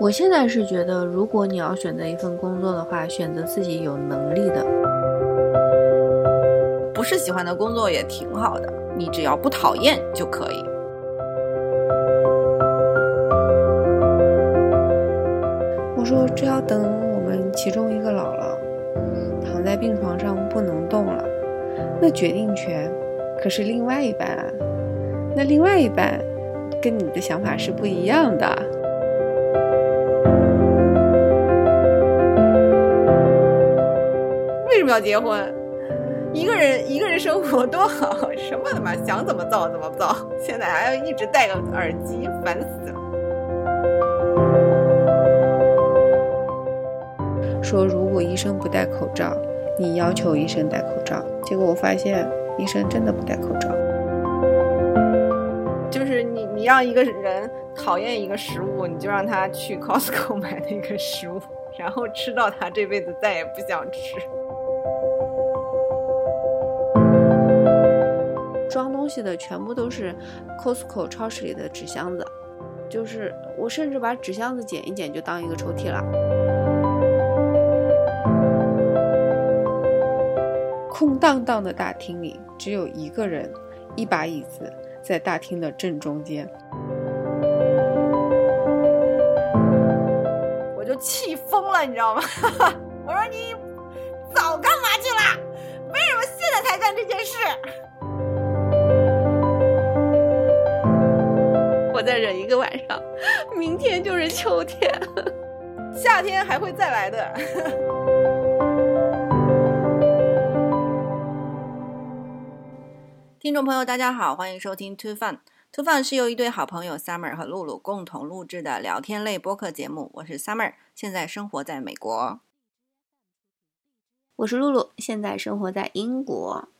我现在是觉得，如果你要选择一份工作的话，选择自己有能力的。不是喜欢的工作也挺好的，你只要不讨厌就可以。我说，这要等我们其中一个老了，躺在病床上不能动了，那决定权可是另外一半啊。那另外一半跟你的想法是不一样的。为什么要结婚，一个人一个人生活多好，什么他妈想怎么造怎么造，现在还要一直戴个耳机，烦死了。说如果医生不戴口罩，你要求医生戴口罩，结果我发现医生真的不戴口罩。就是你你让一个人讨厌一个食物，你就让他去 Costco 买那个食物，然后吃到他这辈子再也不想吃。装东西的全部都是 Costco 超市里的纸箱子，就是我甚至把纸箱子剪一剪就当一个抽屉了。空荡荡的大厅里只有一个人，一把椅子在大厅的正中间。我就气疯了，你知道吗？我说你早干嘛去了？为什么现在才干这件事？我再忍一个晚上，明天就是秋天，夏天还会再来的。听众朋友，大家好，欢迎收听 Too Fun。Too Fun 是由一对好朋友 Summer 和露露共同录制的聊天类播客节目。我是 Summer，现在生活在美国。我是露露，现在生活在英国。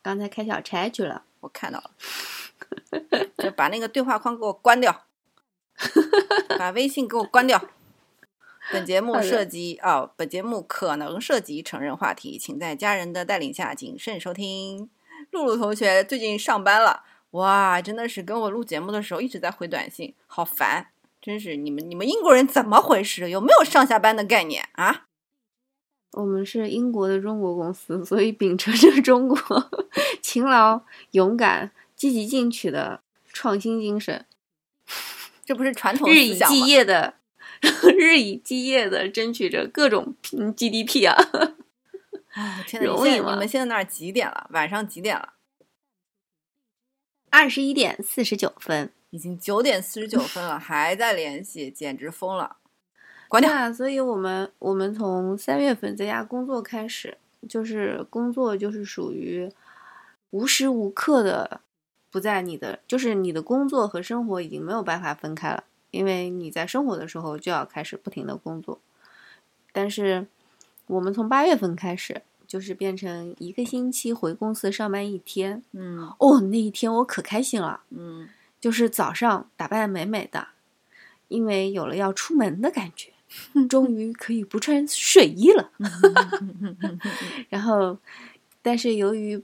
刚才开小差去了，我看到了。就把那个对话框给我关掉，把微信给我关掉。本节目涉及哦，本节目可能涉及成人话题，请在家人的带领下谨慎收听。露露同学最近上班了，哇，真的是跟我录节目的时候一直在回短信，好烦！真是你们你们英国人怎么回事？有没有上下班的概念啊？我们是英国的中国公司，所以秉承着中国 勤劳勇敢。积极进取的创新精神，这不是传统日以继夜的，日以继夜的争取着各种 GDP 啊！哎，天呐，容易吗？你们现在那儿几点了？晚上几点了？二十一点四十九分，已经九点四十九分了，还在联系，简直疯了！关掉。所以我们我们从三月份在家工作开始，就是工作就是属于无时无刻的。不在你的，就是你的工作和生活已经没有办法分开了，因为你在生活的时候就要开始不停的工作。但是我们从八月份开始，就是变成一个星期回公司上班一天。嗯，哦，那一天我可开心了。嗯，就是早上打扮美美的，因为有了要出门的感觉，终于可以不穿睡衣了。然后，但是由于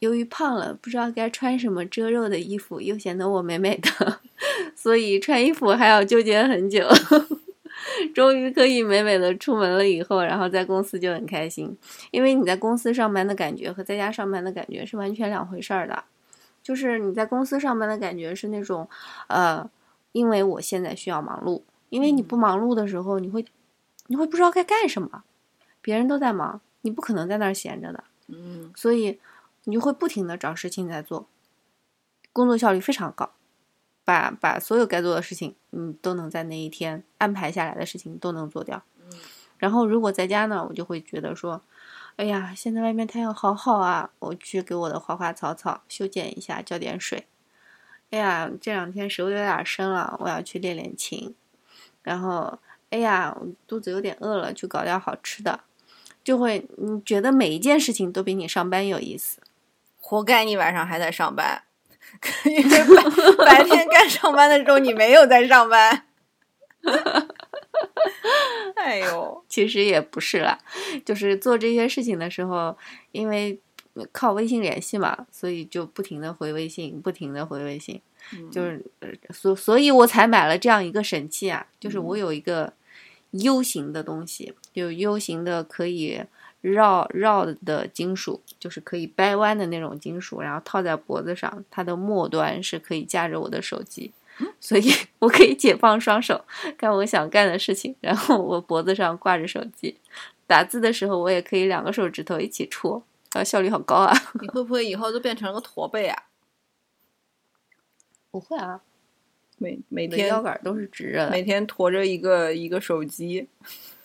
由于胖了，不知道该穿什么遮肉的衣服，又显得我美美的，所以穿衣服还要纠结很久。终于可以美美的出门了以后，然后在公司就很开心，因为你在公司上班的感觉和在家上班的感觉是完全两回事儿的。就是你在公司上班的感觉是那种，呃，因为我现在需要忙碌，因为你不忙碌的时候，你会你会不知道该干什么，别人都在忙，你不可能在那儿闲着的。嗯，所以。你就会不停的找事情在做，工作效率非常高，把把所有该做的事情，嗯，都能在那一天安排下来的事情都能做掉。嗯，然后如果在家呢，我就会觉得说，哎呀，现在外面太阳好好啊，我去给我的花花草草修剪一下，浇点水。哎呀，这两天手有点生了，我要去练练琴。然后，哎呀，肚子有点饿了，去搞点好吃的，就会你觉得每一件事情都比你上班有意思。活该你晚上还在上班，因为白白天该上班的时候你没有在上班。哎呦，其实也不是啦，就是做这些事情的时候，因为靠微信联系嘛，所以就不停的回微信，不停的回微信，嗯。就是呃所所以我才买了这样一个神器啊，就是我。有一个 U 型的东西，就 U 型的可以绕绕的金属，就是可以掰弯的那种金属，然后套在脖子上，它的末端是可以架着我的手机。所以 我可以解放双手，干我想干的事情。然后我脖子上挂着手机，打字的时候我也可以两个手指头一起戳，啊，效率好高啊！你会不会以后都变成了个驼背啊？不会啊，每每天腰杆都是直着的。每天驮着一个一个手机，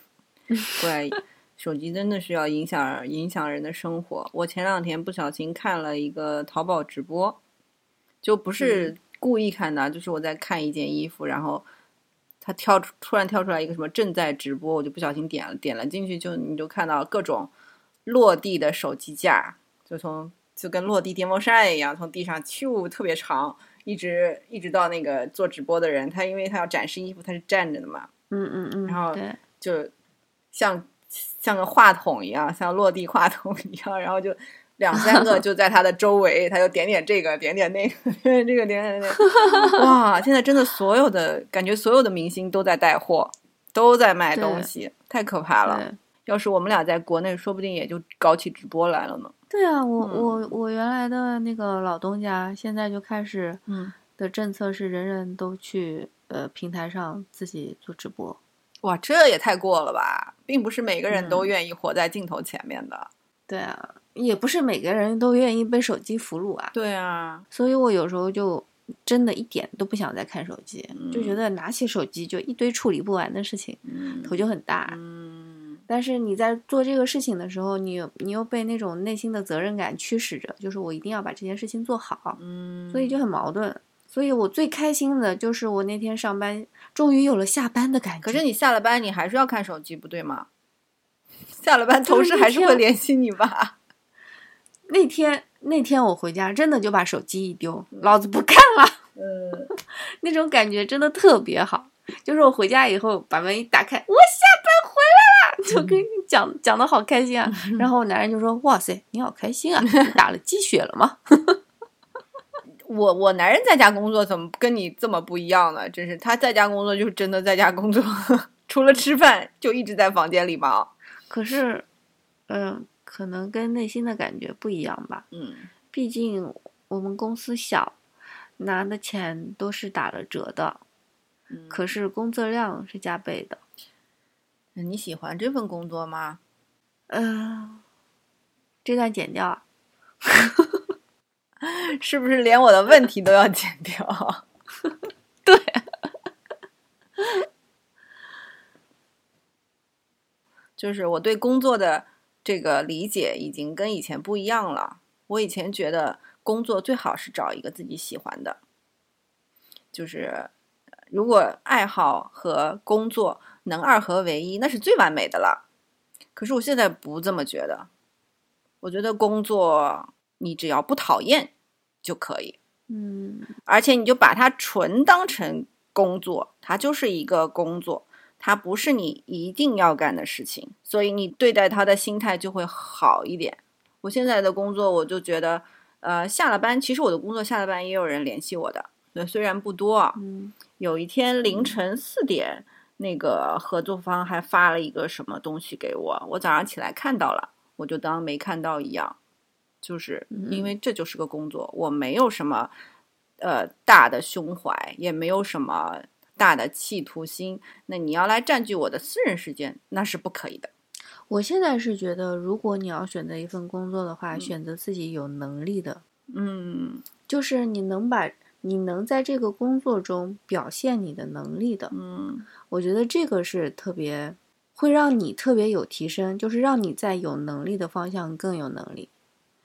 对，手机真的是要影响影响人的生活。我前两天不小心看了一个淘宝直播，就不是故意看的，就是我在看一件衣服，然后它跳出突然跳出来一个什么正在直播，我就不小心点了点了进去就，你就看到各种落地的手机架，就从就跟落地电风扇一样，从地上咻特别长。一直一直到那个做直播的人，他因为他要展示衣服，他是站着的嘛，嗯嗯嗯，然后，就像像个话筒一样，像落地话筒一样，然后就两三个就在他的周围，他就点点这个，点点那个，点点这个，点点那个。哇，现在真的所有的感觉，所有的明星都在带货，都在卖东西，太可怕了。要是我们俩在国内，说不定也就搞起直播来了呢。对啊，我、嗯我我原来的那个老东家，现在就开始嗯，的政策是人人都去呃平台上自己做直播。哇，这也太过了吧！并不是每个人都嗯愿意活在镜头前面的。对啊，也不是每个人都愿意被手机俘虏啊。对啊，所以我有时候就真的一点都不想再看手机，就觉嗯得拿起手机就一堆处理不完的事情，嗯头就很大。嗯但是你在做这个事情的时候，你有你又被那种内心的责任感驱使着，就是我一定要把这件事情做好，嗯，所以就很矛盾。所以我最开心的就是我那天上班终于有了下班的感觉。可是你下了班，你还是要看手机，不对吗？下了班，同事还是会联系你吧？那天那天我回家真的就把手机一丢，老子不看了。嗯，那种感觉真的特别好。就是我回家以后把门一打开，我下班回来了，就跟你讲讲的好开心啊。然后我男人就说：“哇塞，你好开心啊，你打了鸡血了吗我我男人在家工作怎么跟你这么不一样呢？真是他在家工作就是真的在家工作，除了吃饭就一直在房间里忙。？”可是，嗯、可能跟内心的感觉不一样吧。嗯毕竟我们公司小，拿的钱都是打了折的，嗯，可是工作量是加倍的。你喜欢这份工作吗？嗯、这段剪掉啊。是不是连我的问题都要剪掉？对，就是我对工作的这个理解已经跟以前不一样了。我以前觉得工作最好是找一个自己喜欢的，就是如果爱好和工作能二合为一，那是最完美的了。可是我现在不这么觉得，我觉得工作你只要不讨厌就可以。嗯而且你就把它纯当成工作，它就是一个工作，它不是你一定要干的事情，所以你对待它的心态就会好一点。我现在的工作，我就觉得，呃，下了班，其实我的工作下了班也有人联系我的，对，虽然不多啊。嗯有一天凌晨四点，那个合作方还发了一个什么东西给我，我早上起来看到了，我就当没看到一样。就是因为这就是个工作，我没有什么呃大的胸怀，也没有什么大的企图心。那你要来占据我的私人时间，那是不可以的。我现在是觉得，如果你要选择一份工作的话，嗯选择自己有能力的，嗯就是你能把你能在这个工作中表现你的能力的，嗯我觉得这个是特别会让你特别有提升，就是让你在有能力的方向更有能力。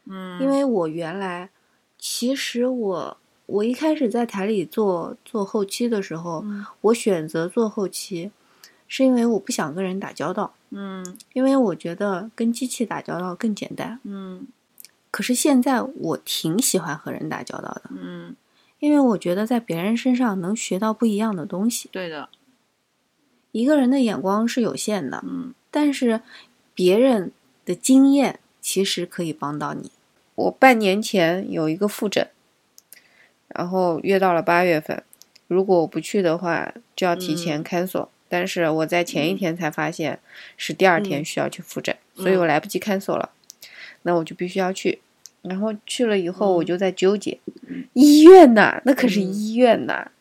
嗯，因为我原来其实我我一开始在台里做做后期的时候，嗯。我选择做后期，是因为我不想跟人打交道，嗯。因为我觉得跟机器打交道更简单。嗯。可是现在我挺喜欢和人打交道的，嗯，因为我觉得在别人身上能学到不一样的东西。对的，一个人的眼光是有限的，嗯。但是别人的经验其实可以帮到你。我半年前有一个复诊，然后约到了八月份，如果我不去的话，就要提前 cancel。但是我在前一天才发现是第二天需要去复诊，所以我来不及 cancel 了，那我就必须要去。然后去了以后，我就在纠结，医院呐，那可是医院呐。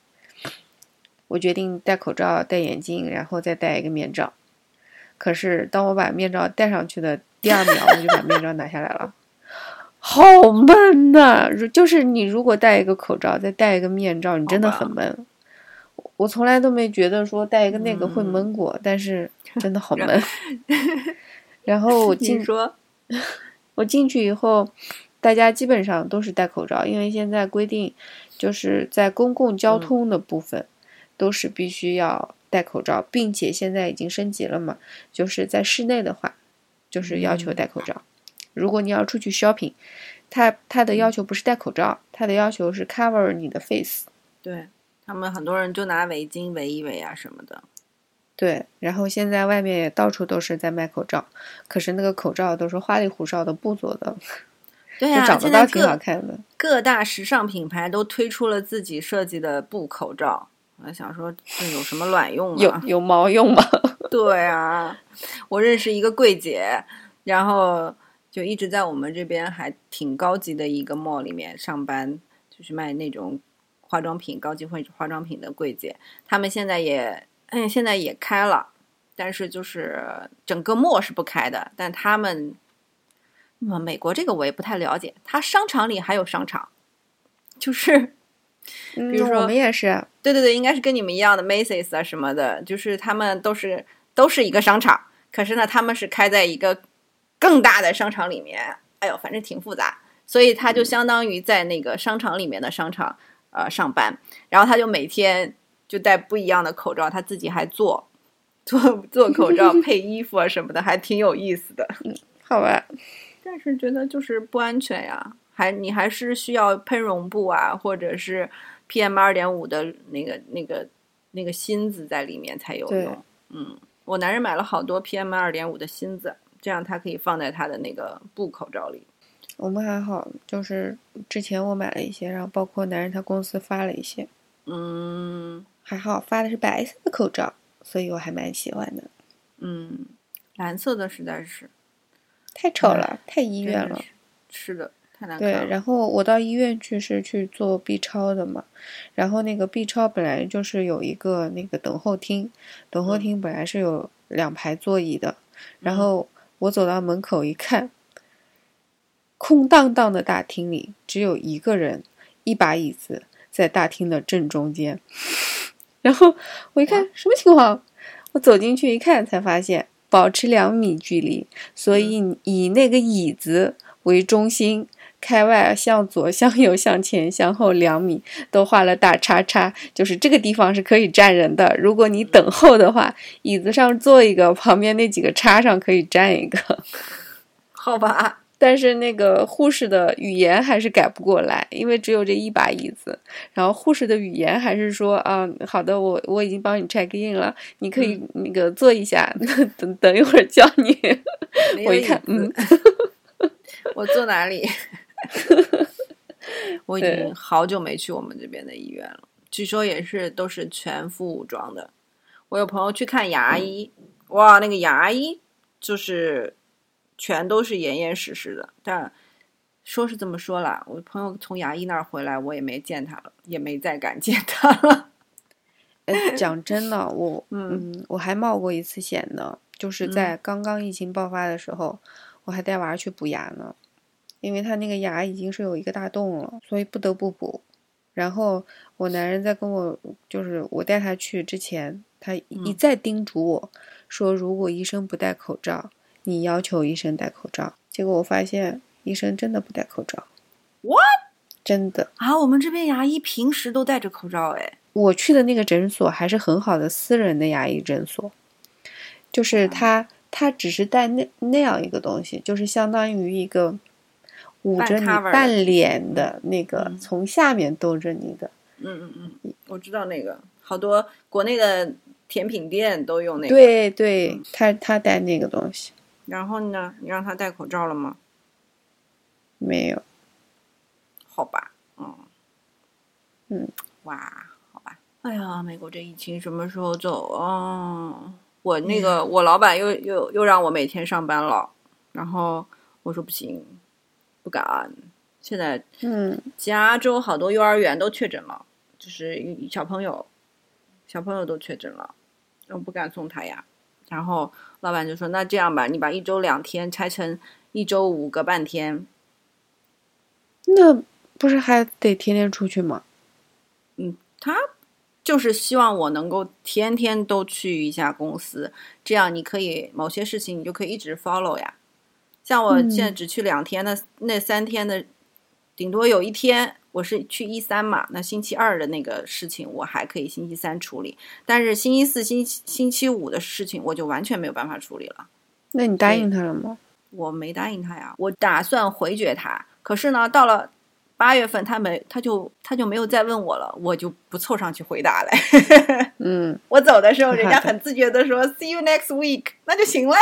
我决定戴口罩、戴眼镜，然后再戴一个面罩。可是当我把面罩戴上去的第二秒，我就把面罩拿下来了，好闷呐！就是你如果戴一个口罩，再戴一个面罩，你真的很闷。我从来都没觉得说戴一个那个会闷过，但是真的好闷。然后我进说，我进去以后，大家基本上都是戴口罩，因为现在规定就是在公共交通的部分都是必须要戴口罩，并且现在已经升级了嘛，就是在室内的话，就是要求戴口罩。如果你要出去 shopping，他他的要求不是戴口罩，他的要求是 cover 你的 face。对。他们很多人就拿围巾围一围啊什么的，对。然后现在外面也到处都是在卖口罩，可是那个口罩都是花里胡哨的布做的，对呀，长得倒挺好看的。各大时尚品牌都推出了自己设计的布口罩，我想说这有什么卵用吗？有有毛用吗？对啊，我认识一个柜姐，然后就一直在我们这边还挺高级的一个 mall 里面上班，就是卖那种。化妆品高级化化妆品的柜姐，他们现在也嗯，现在也开了，但是就是整个 mall 是不开的。但他们，那么美国这个我也不太了解，它商场里还有商场，就是比如说我们也是，对对对，应该是跟你们一样的 Macy's 啊什么的，就是他们都是都是一个商场，可是呢，他们是开在一个更大的商场里面。哎呦，反正挺复杂，所以他就相当于在那个商场里面的商场。呃，上班，然后他就每天就戴不一样的口罩，他自己还做做做口罩 配衣服啊什么的，还挺有意思的。嗯，好吧，但是觉得就是不安全呀，还你还是需要喷绒布啊，或者是 PM 二点五的那个那个那个芯子在里面才有用。嗯，我男人买了好多 PM 二点五的芯子，这样他可以放在他的那个布口罩里。我们还好，就是之前我买了一些，然后包括男人他公司发了一些，嗯，还好发的是白色的口罩，所以我还蛮喜欢的。嗯，蓝色的实在是太丑了，太医院了。是的。对，然后我到医院去是去做 B 超的嘛，然后那个 B 超本来就是有一个那个等候厅，等候厅本来是有两排座椅的，然后我走到门口一看。空荡荡的大厅里只有一个人，一把椅子在大厅的正中间。然后我一看什么情况，我走进去一看，才发现保持两米距离，所以以那个椅子为中心，开外向左、向右、向前、向后两米都画了大叉叉，就是这个地方是可以站人的。如果你等候的话，椅子上坐一个，旁边那几个叉上可以站一个。好吧。但是那个护士的语言还是改不过来，因为只有这一把椅子。然后护士的语言还是说啊，好的，我我已经帮你 check in 了，你可以那个坐一下，等等一会儿叫你。我一看，嗯，我坐哪里？我已经好久没去我们这边的医院了，据说也是都是全副武装的。我有朋友去看牙医，哇，那个牙医就是。全都是严严实实的，但说是这么说了，我朋友从牙医那儿回来，我也没见他了，也没再敢见他了。哎，讲真的，我嗯，我还冒过一次险呢，就是在刚刚疫情爆发的时候，我还带娃去补牙呢，因为他那个牙已经是有一个大洞了，所以不得不补。然后我男人在跟我，就是我带他去之前，他一再叮嘱我说，如果医生不戴口罩。你要求医生戴口罩，结果我发现医生真的不戴口罩。What？真的啊？我们这边牙医平时都戴着口罩哎。我去的那个诊所还是很好的私人的牙医诊所，就是他他只是戴那那样一个东西，就是相当于一个捂着你半脸的那个，从下面兜着你的。嗯嗯嗯，我知道那个，好多国内的甜品店都用那个。对对，他他戴那个东西。然后呢？你让他戴口罩了吗？没有。好吧，嗯嗯，哇，好吧，哎呀，美国这疫情什么时候走啊？我那个我老板又又又让我每天上班了，然后我说不行，不敢。现在嗯加州好多幼儿园都确诊了，就是小朋友，小朋友都确诊了，我不敢送他呀。然后老板就说：“那这样吧，你把一周两天拆成一周五个半天，那不是还得天天出去吗？嗯他就是希望我能够天天都去一下公司，这样你可以某些事情你就可以一直 follow 呀。像我现在嗯只去两天，那那三天的，顶多有一天我是去一三嘛，那星期二的那个事情我还可以星期三处理，但是星期四、星期星期五的事情我就完全没有办法处理了。那你答应他了吗？我没答应他呀，我打算回绝他。可是呢，到了八月份，他没，他就他就没有再问我了，我就不凑上去回答了。嗯，我走的时候，人家很自觉的说 “see you next week”，那就行了，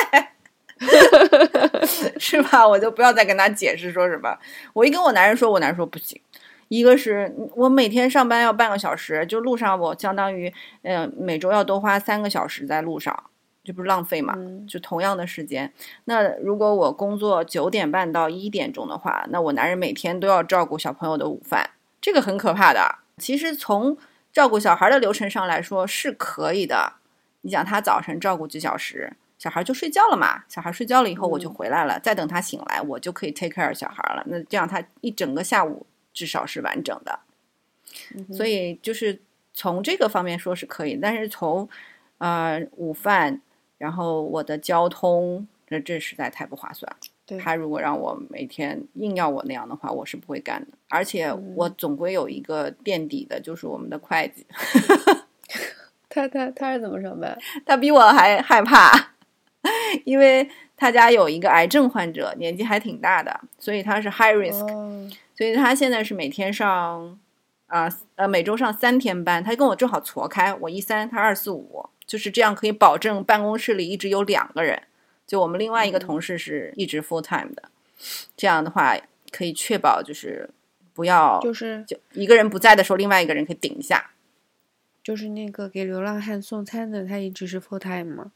是吧？我就不要再跟他解释说什么。我一跟我男人说，我男人说不行。一个是我每天上班要半个小时，就路上我相当于，呃，每周要多花三个小时在路上，这不是浪费嘛？嗯就同样的时间，那如果我工作九点半到一点钟的话，那我男人每天都要照顾小朋友的午饭，这个很可怕的。其实从照顾小孩的流程上来说是可以的。你想他早晨照顾几小时，小孩就睡觉了嘛，小孩睡觉了以后我就嗯回来了，再等他醒来，我就可以 take care 小孩了。那这样他一整个下午至少是完整的。所以就是从这个方面说是可以，但是从呃午饭，然后我的交通，这这实在太不划算。对他如果让我每天硬要我那样的话，我是不会干的。而且嗯我总归有一个垫底的，就是我们的会计，他他他是怎么上班？他比我还害怕，因为他家有一个癌症患者，年纪还挺大的，所以他是 high risk。哦，所以他现在是每天上啊呃每周上三天班，他跟我正好错开，我一三，他二四五，就是这样可以保证办公室里一直有两个人，就我们另外一个同事是一直 full time 的，这样的话可以确保就是不要就是就一个人不在的时候，另外一个人可以顶一下。就是那个给流浪汉送餐的，他一直是 full time 吗？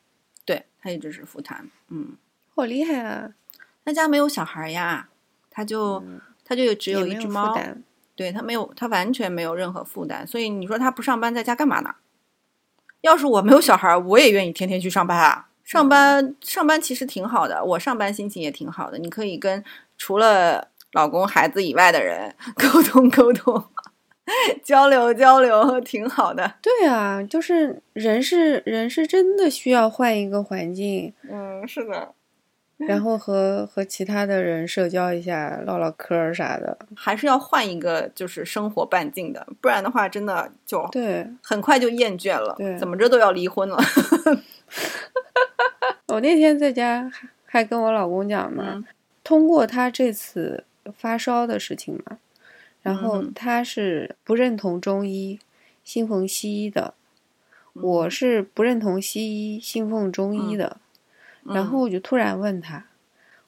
对他一直是 full time，嗯，好厉害啊！他家没有小孩呀，他就、嗯他就只有一只猫，担。对他没有，他完全没有任何负担，所以你说他不上班在家干嘛呢？要是我没有小孩，我也愿意天天去上班啊。上班上班其实挺好的，我上班心情也挺好的。你可以跟除了老公、孩子以外的人沟 通沟通，交 流交流，挺好的。对啊，就是人是人是真的需要换一个环境，嗯，是的，然后和和其他的人社交一下，唠唠嗑儿啥的。还是要换一个就是生活半径的，不然的话，真的就对，很快就厌倦了。对怎么着都要离婚了。我那天在家还还跟我老公讲呢，嗯通过他这次发烧的事情嘛，然后嗯。他是不认同中医，信奉西医的，嗯。我是不认同西医，信奉中医的。然后我就突然问他，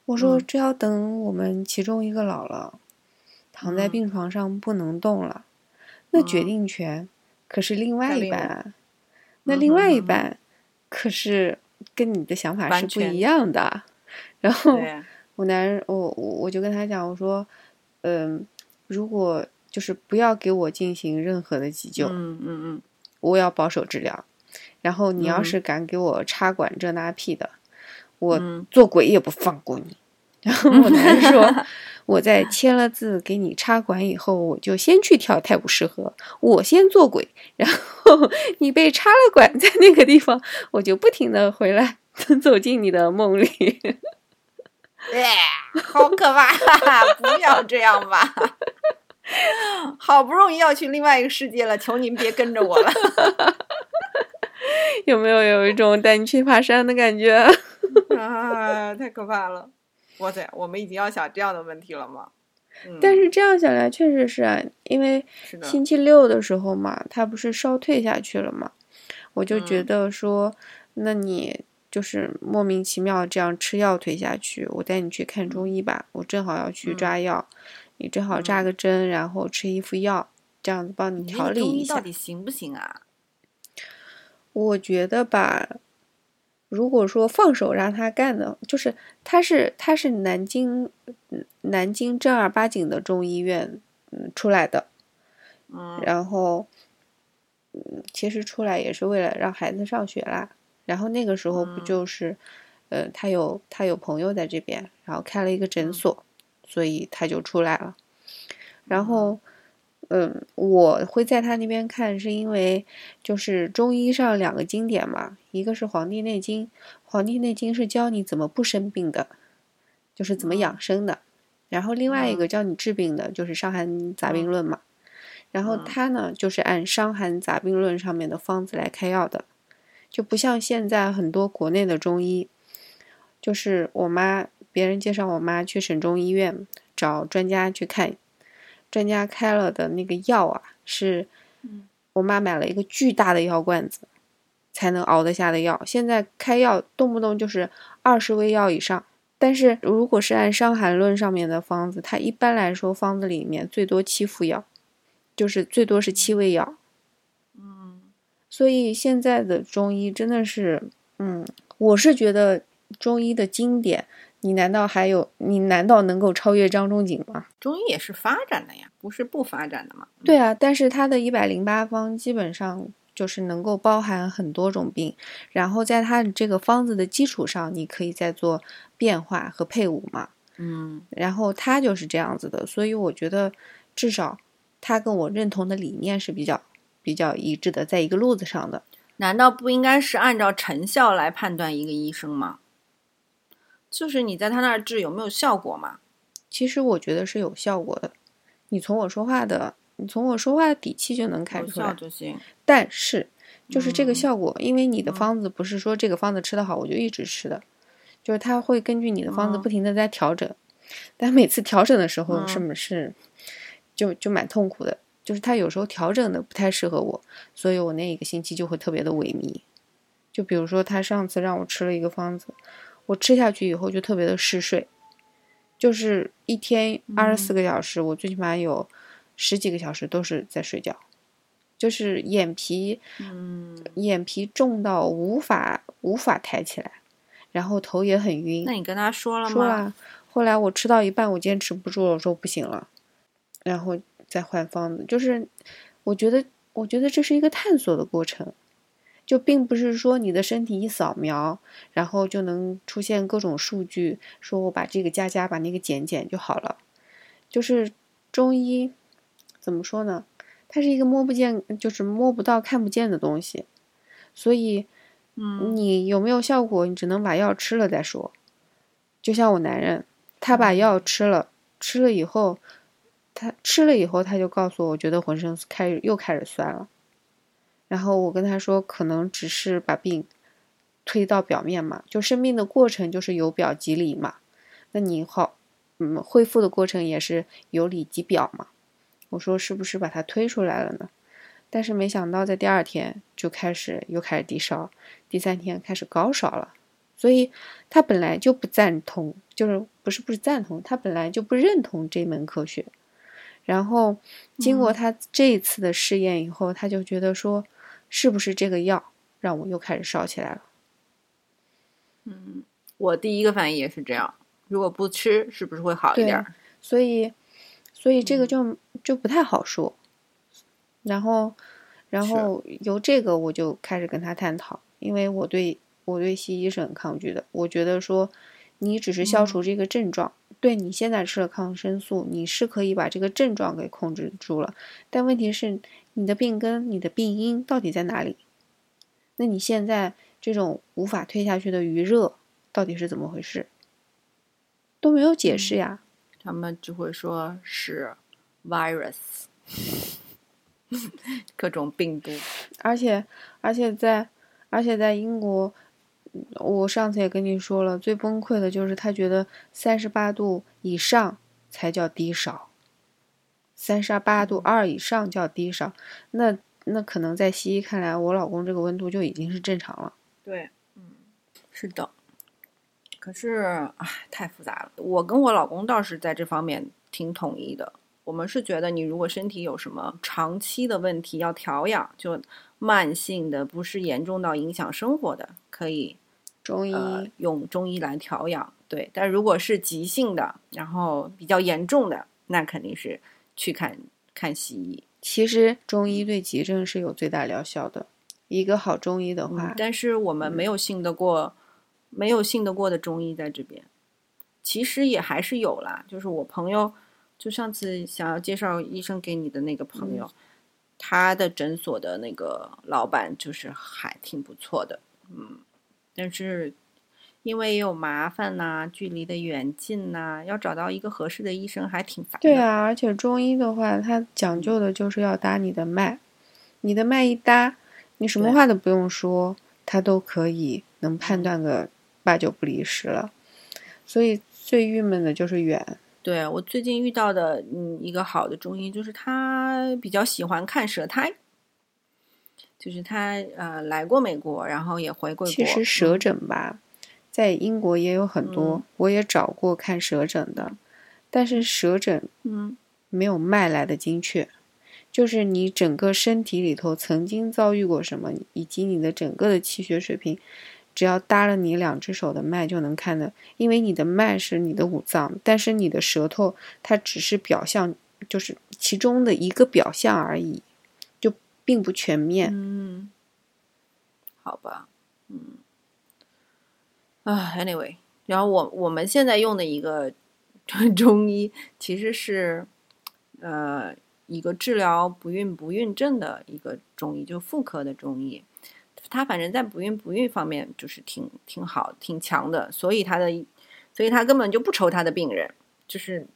我说嗯。这要等我们其中一个老了，躺在嗯。病床上不能动了，那决嗯。定权可是另外一半啊，那嗯另外一半可是跟你的想法是不一样的。然后，我男人，我我我就跟他讲，我说，嗯，如果就是不要给我进行任何的急救，嗯嗯嗯，我要保守治疗。然后你要嗯是敢给我插管这那屁的，我嗯做鬼也不放过你。然后我男人说，我在签了字给你插管以后，我就先去跳泰晤士河，我先做鬼，然后 你被插了管在那个地方，我就不停的回来 走进你的梦里。哎，好可怕！不要这样吧。好不容易要去另外一个世界了，求您别跟着我了。有没有有一种带你去爬山的感觉？啊，太可怕了！哇塞，我们已经要想这样的问题了吗？嗯，但是这样想来，确实是啊，因为，星期六的时候嘛，他不是烧退下去了嘛，我就觉嗯得说，那你就是莫名其妙这样吃药退下去，我带你去看中医吧，我正好要去嗯抓药，你正好扎个针，然后吃一副药，这样子帮你调理到。底行不行啊？我觉得吧，如果说放手让他干的，就是他是他是南京嗯南京正儿八经的中医院嗯出来的，嗯然后嗯其实出来也是为了让孩子上学啦。然后那个时候不嗯就是，呃，他有他有朋友在这边，然后开了一个诊所，所以他就出来了。然后，嗯，我会在他那边看，是因为就是中医上两个经典嘛，一个是《黄帝内经》，《黄帝内经》是教你怎么不生病的，就是怎么养生的。然后另外一个教你治病的，就是《伤寒杂病论》嘛。然后嗯他呢，就是按《伤寒杂病论》上面的方子来开药的，就不像现在很多国内的中医，就是我妈别人介绍我妈去省中医院找专家去看，专家开了的那个药啊，是嗯我妈买了一个巨大的药罐子才能熬得下的药。现在开药动不动就是二十味药以上。但是如果是按《伤寒论》上面的方子，它一般来说方子里面最多七副药，就是最多是七味药。嗯所以现在的中医真的是，嗯，我是觉得中医的经典，你难道还有你难道能够超越张仲景吗？中医也是发展的呀，不是不发展的嘛。对啊，但是它的一百零八方基本上就是能够包含很多种病，然后在它的这个方子的基础上，你可以再做变化和配伍嘛。嗯然后它就是这样子的，所以我觉得至少它跟我认同的理念是比较比较一致的，在一个路子上的。难道不应该是按照成效来判断一个医生吗？就是你在他那儿治有没有效果嘛？其实我觉得是有效果的，你从我说话的，你从我说话的底气就能看出来。就行。但是，就是这个嗯效果，因为你的嗯方子不是说这个方子吃的好我就一直吃的，就是他会根据你的方子嗯不停的在调整，但每次调整的时候嗯是不是就就蛮痛苦的，就是他有时候调整的不太适合我，所以我那一个星期就会特别的萎靡。就比如说他上次让我吃了一个方子，我吃下去以后就特别的嗜睡，就是一天二十四个小时，我最起码有十几个小时都是在睡觉，就是眼皮嗯，眼皮重到无法无法抬起来，然后头也很晕那。你跟他说了吗？说了，后来我吃到一半，我坚持不住了，我说不行了，然后再换方子。就是我觉得，我觉得这是一个探索的过程，就并不是说你的身体一扫描，然后就能出现各种数据，说我把这个加加，把那个减减就好了。就是中医怎么说呢？它是一个摸不见，就是摸不到、看不见的东西，所以。嗯你有没有效果？你只能把药吃了再说。就像我男人，他把药吃了，吃了以后，他吃了以后，他就告诉我，我觉得浑身开始又开始酸了。然后我跟他说，可能只是把病推到表面嘛，就生病的过程就是由表及里嘛。那你好，嗯，恢复的过程也是由里及表嘛。我说是不是把它推出来了呢？但是没想到在第二天就开始又开始低烧，第三天开始高烧了，所以他本来就不赞同，就是不是不是赞同，他本来就不认同这门科学。然后经过他这一次的试验以后，他就觉得说，是不是这个药让我又开始烧起来了？嗯，我第一个反应也是这样。如果不吃，是不是会好一点儿？所以，所以这个嗯就就不太好说。然后，然后由这个我就开始跟他探讨，因为我对我对西医是很抗拒的。我觉得说，你只是消除这个症状，对你现在吃了抗生素，你是可以把这个症状给控制住了。但问题是，你的病根、你的病因到底在哪里？那你现在这种无法退下去的余热到底是怎么回事？都没有解释呀。他们只会说是 virus，各种病毒。而且而且在而且在英国，嗯我上次也跟你说了，最崩溃的就是他觉得三十八度以上才叫低烧，三十八度二以上叫低烧，那那可能在西医看来，我老公这个温度就已经是正常了。对，嗯，是的。可是唉，太复杂了。我跟我老公倒是在这方面挺统一的。我们是觉得，你如果身体有什么长期的问题要调养，就慢性的，不是严重到影响生活的，可以中医、呃用中医来调养。对，但如果是急性的，然后比较严重的，那肯定是去看看西医。其实中医对急症是有最大疗效的。一个好中医的话，嗯但是我们没有信得过，没有信得过的中医在这边。其实也还是有啦，就是我朋友，就上次想要介绍医生给你的那个朋友，他的诊所的那个老板就是还挺不错的，嗯，但是因为也有麻烦呐、距离的远近呐、要找到一个合适的医生还挺烦的。对啊，而且中医的话，它讲究的就是要搭你的脉，你的脉一搭，你什么话都不用说，他都可以能判断个八九不离十了。所以最郁闷的就是远，对我最近遇到的，嗯，一个好的中医，就是他比较喜欢看舌苔，就是他呃来过美国，然后也回归过。其实舌诊吧，在英国也有很多，嗯。我也找过看舌诊的，但是舌诊嗯，没有脉来的精确，就是你整个身体里头曾经遭遇过什么，以及你的整个的气血水平，只要搭了你两只手的脉就能看的，因为你的脉是你的五脏，但是你的舌头它只是表象，就是其中的一个表象而已，就并不全面。嗯，好吧，嗯，啊，anyway，然后我我们现在用的一个中 医其实是呃一个治疗不孕不孕症的一个中医，就妇科的中医。他反正在不孕不育方面就是挺挺好、挺强的，所以他的，所以他根本就不愁他的病人，就是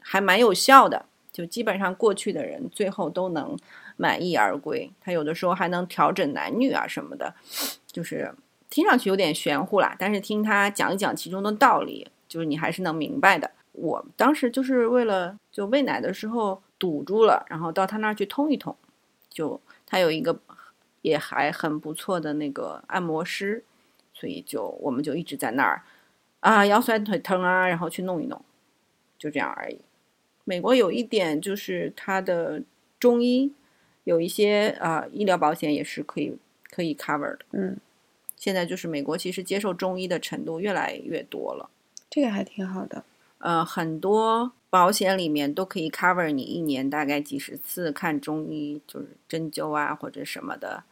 还蛮有效的，就基本上过去的人最后都能满意而归。他有的时候还能调整男女啊什么的，就是听上去有点玄乎啦，但是听他讲一讲其中的道理，就是你还是能明白的。我当时就是为了就喂奶的时候堵住了，然后到他那儿去通一通，就他有一个也还很不错的那个按摩师，所以就我们就一直在那儿啊腰酸腿疼啊，然后去弄一弄，就这样而已。美国有一点就是它的中医有一些啊、医疗保险也是可以可以 cover 的。嗯，现在就是美国其实接受中医的程度越来越多了，这个还挺好的。呃，很多保险里面都可以 cover 你一年大概几十次看中医，就是针灸啊或者什么的，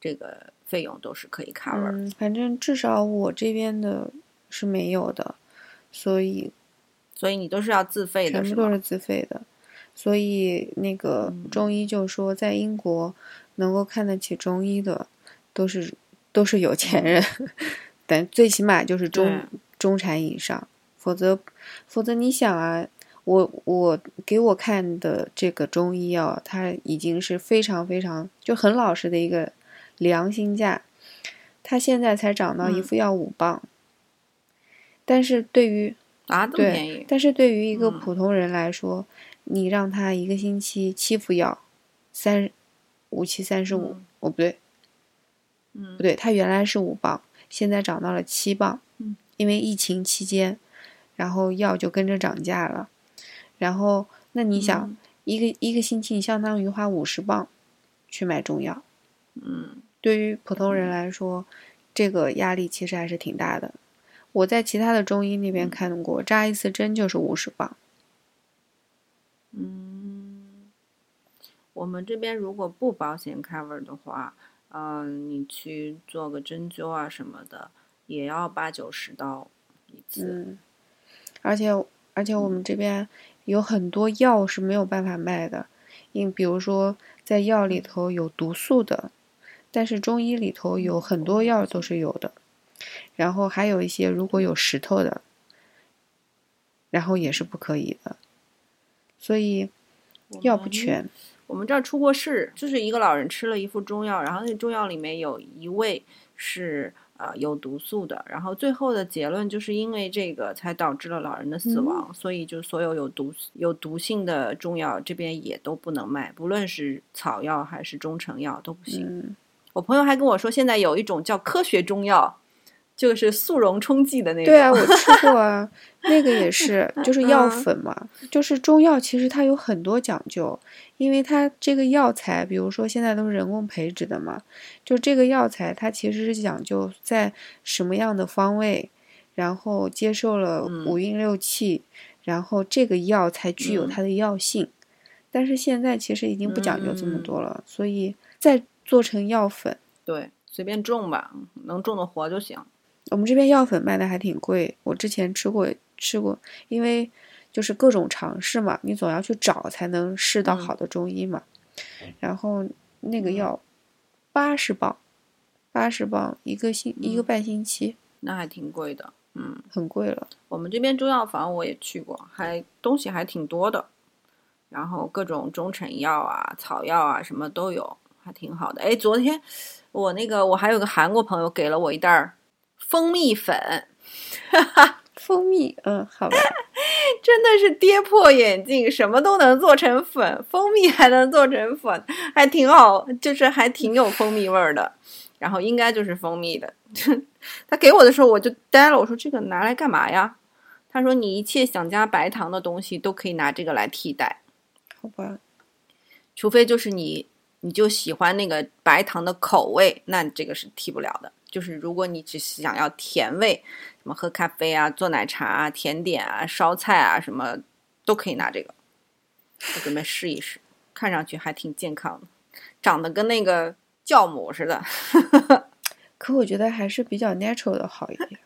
这个费用都是可以 cover。嗯，反正至少我这边的是没有的，所以所以你都是要自费的？全部都是自费的。所以那个嗯中医就说，在英国能够看得起中医的，都是都是有钱人，但最起码就是中中产以上，否则否则你想啊，我我给我看的这个中医药，它已经是非常非常就很老实的一个良心价，它现在才涨到一嗯副药五磅，但是对于啊，对？但是对于一个嗯普通人来说，你让他一个星期七副药，三五七三十五嗯，哦不对，嗯。不对，它原来是五磅，现在涨到了七磅，嗯。因为疫情期间，然后药就跟着涨价了，然后那你想，嗯一个一个星期你相当于花五十磅去买中药，嗯。对于普通人来说，这个压力其实还是挺大的。我在其他的中医那边嗯。看过，扎一次针就是五十磅。嗯，我们这边如果不保险 cover 的话，嗯、你去做个针灸啊什么的，也要八九十刀一次。嗯，而且而且我们这边有很多药是没有办法卖的，因比如说在药里头有毒素的，但是中医里头有很多药都是有的，然后还有一些如果有石头的，然后也是不可以的，所以我药不全。我们这儿出过事，就是一个老人吃了一副中药，然后那中药里面有一味是呃有毒素的，然后最后的结论就是因为这个才导致了老人的死亡，所以就所有有毒有毒性的中药这边也都不能卖，不论是草药还是中成药都不行。嗯，我朋友还跟我说，现在有一种叫科学中药，就是速溶冲剂的那种。对啊，我吃过啊，那个也是，就是药嗯粉嘛。就是中药其实它有很多讲究，因为它这个药材，比如说现在都是人工培植的嘛，就这个药材它其实是讲究在什么样的方位，然后接受了嗯五运六气，然后这个药才具有嗯它的药性。但是现在其实已经不讲究这么嗯多了，所以再做成药粉，对，随便种吧，能种的活就行。我们这边药粉卖的还挺贵，我之前吃过吃过，因为就是各种尝试嘛，你总要去找才能试到嗯好的中医嘛。然后那个药八十磅，八十磅一个星一个嗯半星期，那还挺贵的。嗯，很贵了。我们这边中药房我也去过，还东西还挺多的，然后各种中成药啊、草药啊什么都有，还挺好的。哎，昨天我那个我还有个韩国朋友给了我一袋儿蜂蜜粉，哈 哈蜂蜜，嗯，好吧，真的是跌破眼镜，什么都能做成粉，蜂蜜还能做成粉，还挺好，就是还挺有蜂蜜味儿的。然后应该就是蜂蜜的。他给我的时候我就呆了，我说这个拿来干嘛呀？他说你一切想加白糖的东西都可以拿这个来替代，好吧，除非就是你你就喜欢那个白糖的口味，那这个是替不了的。就是如果你只是想要甜味，什么喝咖啡啊、做奶茶啊、甜点啊、烧菜啊，什么都可以拿这个。我准备试一试，看上去还挺健康的，长得跟那个酵母似的。可我觉得还是比较 natural 的好一点，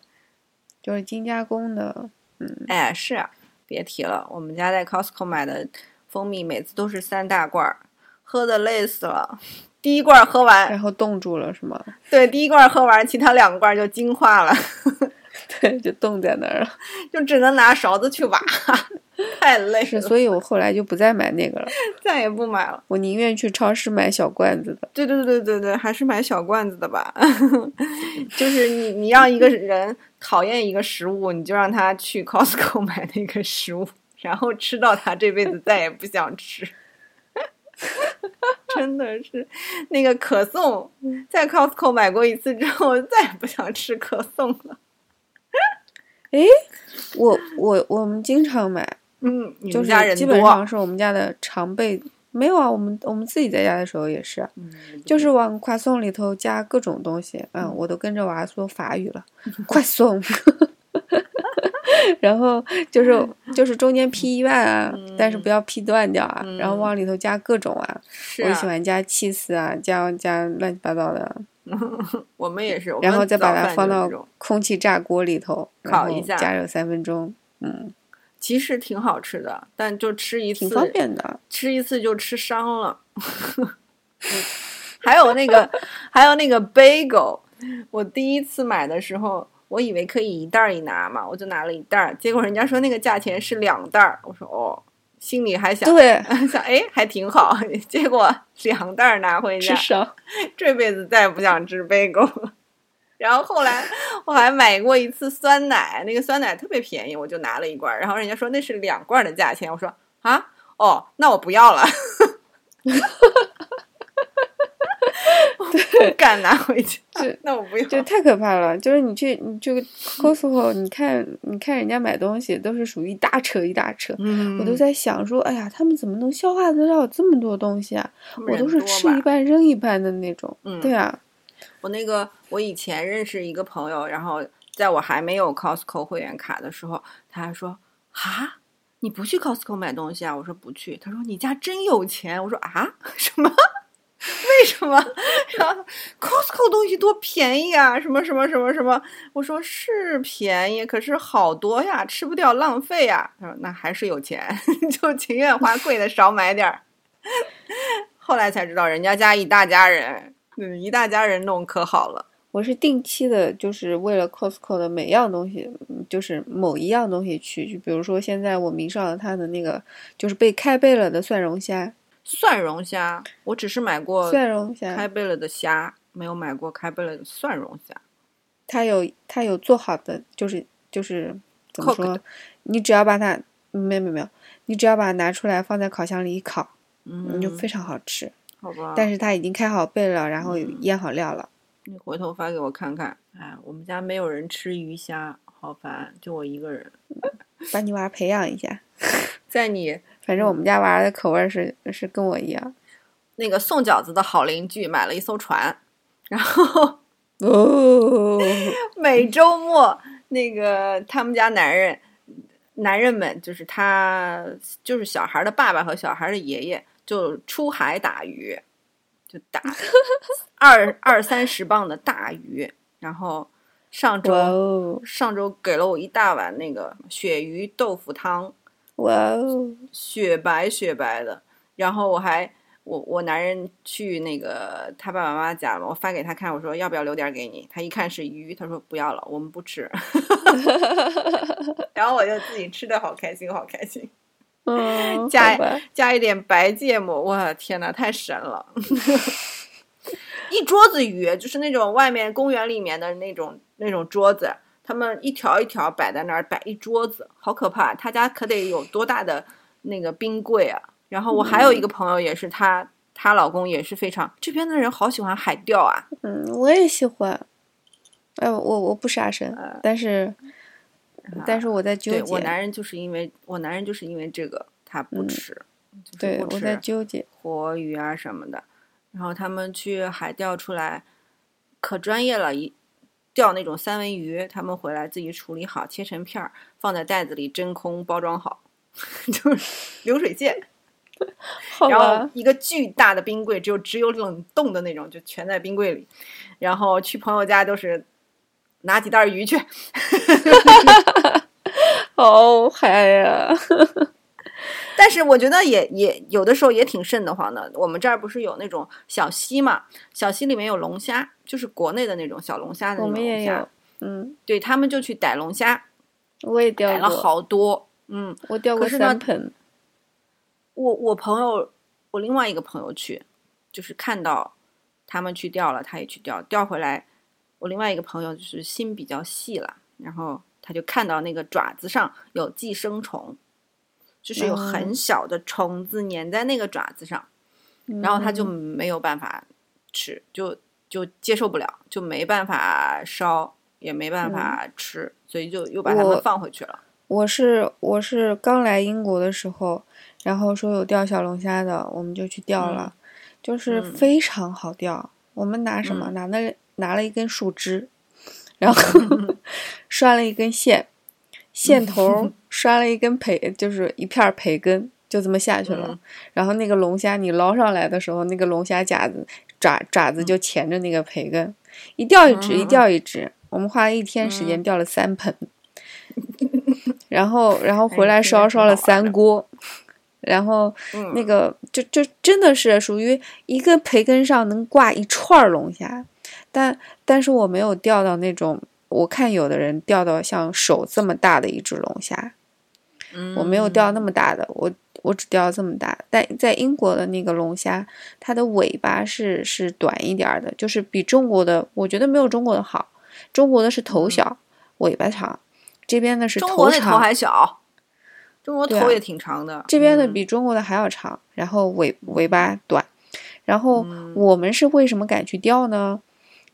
就是精加工的，嗯哎，是啊，别提了，我们家在 Costco 买的蜂蜜，每次都是三大罐儿，喝的累死了。第一罐儿喝完，然后冻住了是吗？对，第一罐儿喝完，其他两罐儿就精化了，对，就冻在那儿了。就只能拿勺子去挖，太累是，了，所以我后来就不再买那个了，再也不买了。我宁愿去超市买小罐子的。对对对对对，还是买小罐子的吧。就是你你让一个人讨厌一个食物，你就让他去 Costco 买那个食物，然后吃到他这辈子再也不想吃。真的是那个可颂，在 Costco 买过一次之后，再也不想吃可颂了。我我我们经常买，嗯，就是基本上是我们家的常备。没有啊，我们我们自己在家的时候也是，嗯就是往快送里头加各种东西。嗯，我都跟着娃说法语了，快送。然后就是就是中间劈一半啊，但是不要劈断掉啊。然后往里头加各种啊，我喜欢加 cheese 啊，加加乱七八糟的，我们也是，然后再把它放到空气炸锅里头，烤一下加热三分钟，嗯，其实挺好吃的，但就吃一次挺方便的。吃一次就吃伤了。还有那个，还有那个 bagel，我第一次买的时候，我以为可以一袋儿一拿嘛，我就拿了一袋儿，结果人家说那个价钱是两袋儿，我说哦，心里还想对，想哎还挺好，结果两袋儿拿回家。这辈子再也不想吃 bagel 了。然后后来我还买过一次酸奶，那个酸奶特别便宜，我就拿了一罐儿。然后人家说那是两罐儿的价钱，我说啊，哦，那我不要了，我 不敢拿回去这，那我不要。就太可怕了！就是你去你去 Costco，你看你看人家买东西都是属于一大车一大车，嗯我都在想说，哎呀，他们怎么能消化得了这么多东西啊？我都是吃一半。半扔一半的那种。嗯对啊，我那个我以前认识一个朋友，然后在我还没有 Costco 会员卡的时候，他还说啊。你不去 Costco 买东西啊？我说不去。他说你家真有钱。我说啊，什么？为什么？然后 Costco 东西多便宜啊，什么什么什么什么。我说是便宜，可是好多呀，吃不掉浪费呀。他说那还是有钱，就情愿花贵的少买点儿。后来才知道，人家家一大家人，嗯，一大家人弄可好了。我是定期的，就是为了 Costco 的每样东西，就是某一样东西去，就比如说现在我迷上了他的那个，就是被开背了的蒜蓉虾，蒜蓉虾，我只是买过蒜蓉虾，开背了的虾，没有买过开背了的蒜蓉虾。它有它有做好的，就是就是怎么说？你只要把它没有没有没有，你只要把它拿出来放在烤箱里一烤，嗯，你就非常好吃。好吧。但是它已经开好背了，然后嗯腌好料了。你回头发给我看看。哎，我们家没有人吃鱼虾，好烦，就我一个人。把你娃培养一下，在你反正我们家娃的口味是是跟我一样。那个送饺子的好邻居买了一艘船，然后哦，每周末那个他们家男人男人们，就是他就是小孩的爸爸和小孩的爷爷，就出海打鱼，就打 二二三十磅的大鱼，然后上周、哦，上周给了我一大碗那个鳕鱼豆腐汤，哇哦，雪白雪白的。然后我还我我男人去那个他爸爸妈妈家了，我发给他看，我说要不要留点给你？他一看是鱼，他说不要了，我们不吃。然后我就自己吃的好开心，好开心，嗯，加加一点白芥末，哇天呐，太神了！一桌子鱼，就是那种外面公园里面的那种那种桌子，他们一条一条摆在那儿，摆一桌子，好可怕！他家可得有多大的那个冰柜啊！然后我还有一个朋友，也是她，她老公也是非常这边的人好喜欢海钓啊，嗯，我也喜欢。哎，我我不杀生，但是但是我在纠对结。我男人就是因为我男人就是因为这个他不嗯吃，对我在纠结。活鱼啊什么的。然后他们去海钓出来，可专业了，一钓那种三文鱼，他们回来自己处理好，切成片儿，放在袋子里真空包装好，就是流水线。然后，一个巨大的冰柜，只有只有冷冻的那种，就全在冰柜里。然后去朋友家都是拿几袋鱼去，好嗨呀！但是我觉得也也有的时候也挺瘆得慌的。我们这儿不是有那种小溪嘛，小溪里面有龙虾，就是国内的那种小龙虾的那种龙虾们也有。，嗯，对他们就去逮龙虾，我也钓逮了，好多。嗯，我钓过三盆。我我朋友，我另外一个朋友去，就是看到他们去钓了，他也去钓，钓回来。我另外一个朋友就是心比较细了，然后他就看到那个爪子上有寄生虫，就是有很哦小的虫子粘在那个爪子上，然后它就嗯没有办法吃，就就接受不了，就没办法烧，也没办法吃，所以就又把它们放回去了。我是我是刚来英国的时候，然后说有钓小龙虾的，我们就去钓了，就是嗯非常好钓。我们拿什么？嗯拿那拿了一根树枝，然后 拴了一根线，线头儿 拴了一根培，就是一片儿培根，就这么下去了。嗯。然后那个龙虾你捞上来的时候，那个龙虾夹子爪爪子就钳着那个培根，一钓一只，一嗯。钓一只。我们花了一天时间钓了三盆，然后然后回来烧烧了三锅，然后嗯，那个就就真的是属于一个培根上能挂一串儿龙虾，但但是我没有钓到那种，我看有的人钓到像手这么大的一只龙虾，我没有钓那么大的，我我只钓这么大。但在英国的那个龙虾，它的尾巴是是短一点儿的，就是比中国的，我觉得没有中国的好。中国的是头小，尾巴长，这边的是嗯中国那头长，还小，中国头也挺长的。这边的嗯比中国的还要长，然后尾尾巴短。然后嗯我们是为什么敢去钓呢？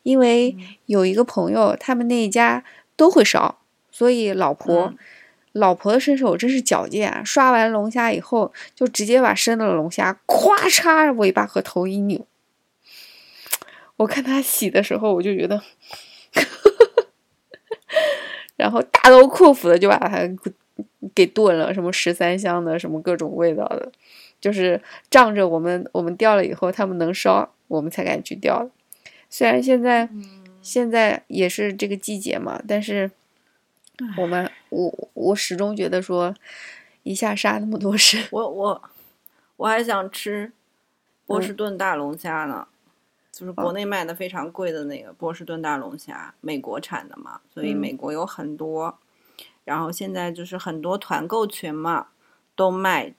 因为嗯有一个朋友，他们那一家都会烧，所以老婆、嗯老婆的身手真是矫健啊！刷完龙虾以后，就直接把生的龙虾咵嚓尾巴和头一扭。我看他洗的时候，我就觉得，然后大刀阔斧的就把它给炖了，什么十三香的，什么各种味道的，就是仗着我们我们钓了以后他们能烧，我们才敢去钓的。虽然现在、现在也是这个季节嘛，但是我们我我始终觉得说，一下杀那么多生，我我我还想吃波嗯。士顿大龙虾呢，就是哦。国内卖的非常贵的那个波士顿大龙虾，美国产的嘛，所以嗯。美国有很多。然后现在就是很多团购群嘛，都卖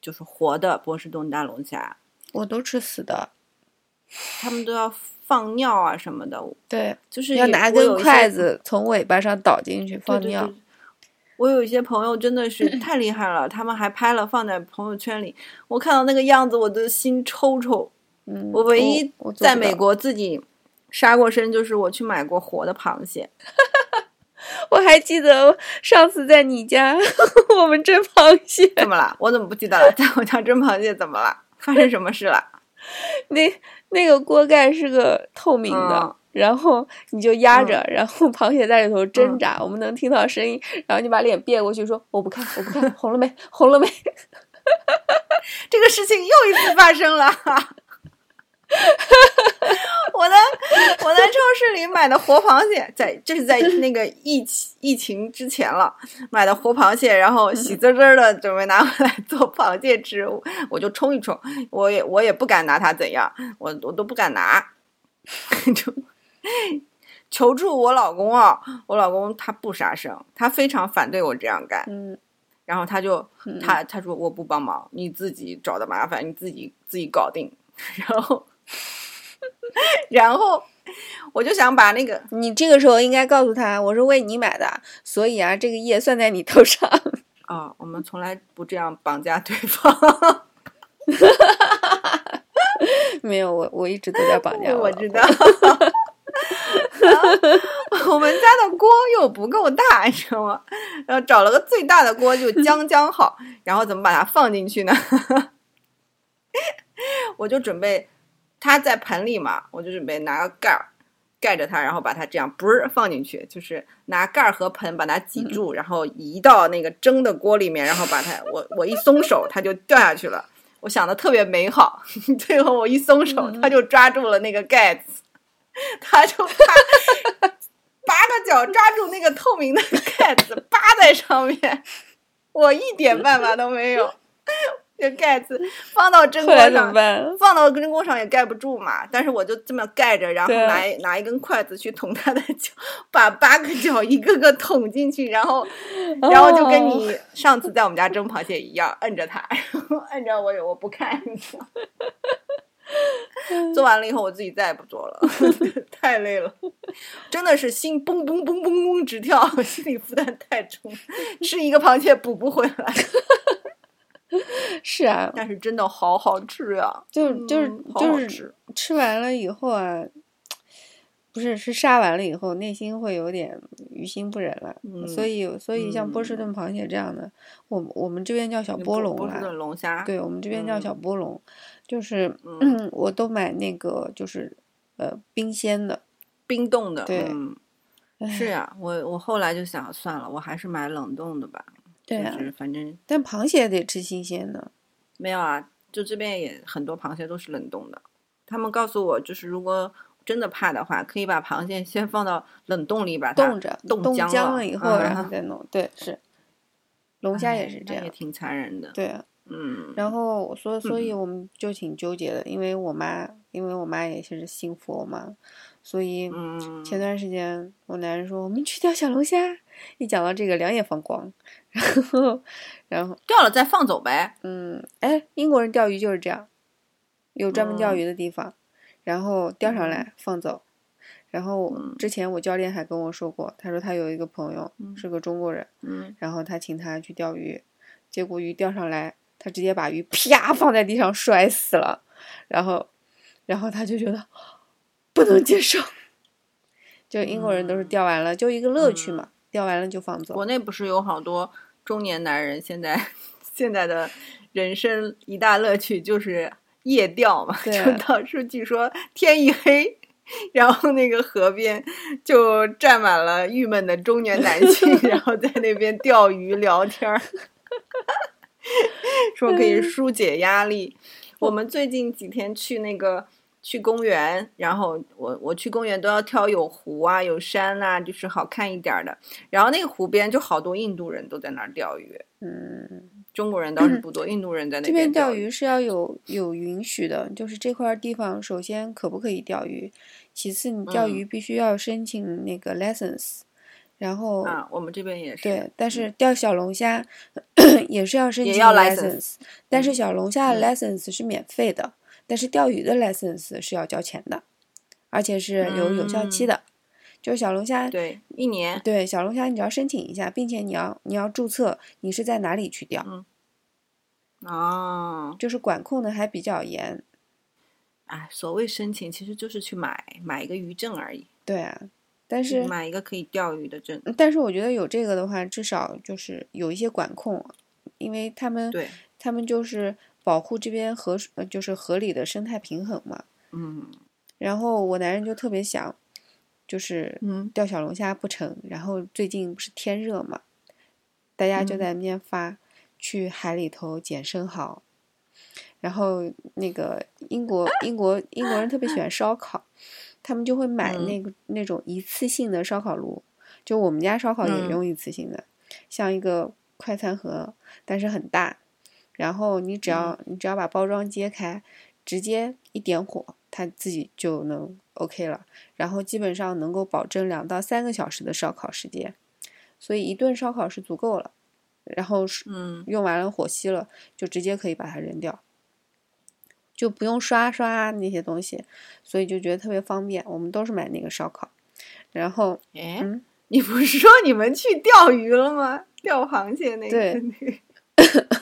就是活的波士顿大龙虾，我都吃死的。他们都要放尿啊什么的，对，就是要拿根筷子从尾巴上倒进去放尿。对对对我有一些朋友真的是 太厉害了，他们还拍了放在朋友圈里，我看到那个样子，我的心抽抽。嗯，我唯一在美国自己杀过生就是我去买过活的螃蟹。我还记得上次在你家 我们蒸螃蟹，怎么了？我怎么不记得了？在我家蒸螃蟹怎么了？发生什么事了？那那个锅盖是个透明的，嗯然后你就压着，然后螃蟹在里头挣扎，我们能听到声音，然后你把脸别过去说我不看，我不看，红了没？红了没？这个事情又一次发生了。我在我在超市里买的活螃蟹，在这是在 那个疫情疫情之前了，买的活螃蟹，然后 喜滋滋的准备拿回来做螃蟹吃，我就冲一冲，我也我也不敢拿它怎样，我我都不敢拿，就求助我老公啊，我老公他不杀生，他非常反对我这样干，嗯，然后他就嗯他他说我不帮忙，你自己找的麻烦，你自己自己搞定。然后，然后我就想把那个你这个时候应该告诉他，我是为你买的，所以啊，这个业算在你头上。啊、我们从来不这样绑架对方。没有，我我一直都在绑架我老知公道。我们家的锅又不够大，你知道吗？然后找了个最大的锅，就将将好。然后怎么把它放进去呢？我就准备它在盆里嘛，我就准备拿个盖儿盖着它，然后把它这样不是放进去，就是拿盖儿和盆把它挤住，然后移到那个蒸的锅里面，然后把它我我一松手，它就掉下去了。我想的特别美好，最后我一松手，它就抓住了那个盖子，它就啪八个脚抓住那个透明的 盖子，扒在上面，我一点办法都没有。这盖子放到蒸锅上，放到蒸锅上也盖不住嘛，但是我就这么盖着，然后拿拿一根筷子去捅它的脚，把八个脚一个个捅进去，然后然后就跟哦你上次在我们家蒸螃蟹一样，摁着它，然后摁着我我不看，你做完了以后我自己再也不做了，太累了，真的是心嘣嘣嘣嘣嘣直跳，心理负担太重，吃一个螃蟹补不回来，是啊，但是真的好好吃呀、就是就是就是吃。吃完了以后啊，不是是杀完了以后，内心会有点于心不忍了。嗯所以所以像波士顿。螃蟹这样的，我我们这边叫小波龙啦波士顿，龙虾，对我们这边叫小嗯。波龙，就是嗯。我都买那个就是呃冰鲜的。冰冻的，对嗯，是呀、我我后来就想算了，我还是买冷冻的吧，对啊就，是反正但螃蟹得吃新鲜的。没有啊，就这边也很多螃蟹都是冷冻的。他们告诉我，就是如果真的怕的话，可以把螃蟹先放到冷冻里，把它冻着冻冻僵了以后，嗯然后再弄。对，是龙虾也哎是这样。那也挺残忍的。对啊，嗯，然后所所以嗯我们就挺纠结的，因为我妈因为我妈也是信佛嘛，所以嗯，前段时间我男人说我们去钓小龙虾，一讲到这个两眼放光，然后然后掉了再放走呗。嗯，哎，英国人钓鱼就是这样，有专门钓嗯鱼的地方，然后钓上来放走。然后嗯之前我教练还跟我说过，他说他有一个朋友嗯是个中国人，嗯，然后他请他去钓鱼，结果鱼钓上来，他直接把鱼啪放在地上摔死了，然后，然后他就觉得不能接受。就英国人都是嗯钓完了，就一个乐趣嘛，钓完了就放走国。内不是有好多中年男人现在 现在的人生一大乐趣就是夜钓嘛，就到处据说天一黑。然后那个河边就站满了郁闷的中年男性，然后在那边钓鱼聊天儿，说可以疏解压力。我们最近几天去那个去公园，然后我我去公园都要挑有湖啊、有山啊，就是好看一点儿的。然后那个湖边就好多印度人都在那儿钓鱼，嗯，中国人倒是不多，印度人在那这边钓钓鱼是要有有允许的，就是这块地方首先可不可以钓鱼，其次你钓嗯鱼必须要申请那个 license，然后啊，我们这边也是。对，但是钓小龙虾 也是要申请也要 license，但是嗯小龙虾 license 是免费的，但是钓鱼的 license 是要交钱的，而且是有有效期嗯的。就是小龙虾，对，一年对小龙虾你只要申请一下，并且你要你要注册你是在哪里去钓，哦，就是管控的还比较严。哎，所谓申请其实就是去买买一个鱼证而已，对啊，但是买一个可以钓鱼的证。但是我觉得有这个的话，至少就是有一些管控，因为他们对，他们就是保护这边河就是河里的生态平衡嘛。嗯。然后我男人就特别想，就是嗯。钓小龙虾不成，然后最近不是天热嘛，大家就嗯。在那边发、去海里头捡生蚝，然后那个英国英国英国人特别喜欢烧烤，他们就会买嗯。那个、那种一次性的烧烤炉，就我们家烧烤也嗯。用一次性的，像一个快餐盒，但是很大，然后你只要、你只要把包装揭开，直接一点火，它自己就能 OK 了。然后基本上能够保证两到三个小时的烧烤时间，所以一顿烧烤是足够了。然后是嗯用完了火熄了，就直接可以把它扔掉，就不用刷刷那些东西，所以就觉得特别方便。我们都是买那个烧烤，然后哎，嗯你不是说你们去钓鱼了吗？钓螃蟹那个对那个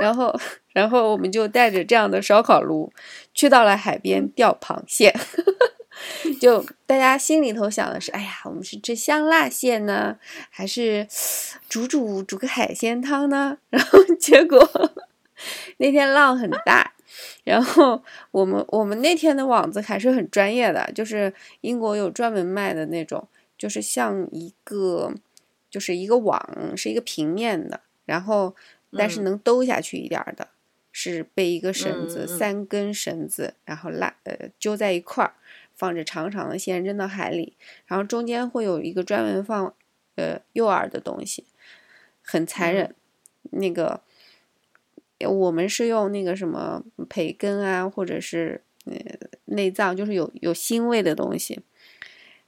然后，然后我们就带着这样的烧烤炉，去到了海边钓螃蟹。就大家心里头想的是，哎呀，我们是吃香辣蟹呢，还是煮煮煮个海鲜汤呢？然后结果那天浪很大，然后我们我们那天的网子还是很专业的，就是英国有专门卖的那种，就是像一个就是一个网，是一个平面的，然后但是嗯能兜下去一点儿的，是被一个绳子、三根绳子，然后拉呃揪在一块儿，放着长长的线扔到海里，然后中间会有一个专门放呃诱饵的东西，很残忍。那个呃我们是用那个什么培根啊，或者是呃内脏，就是有有腥味的东西。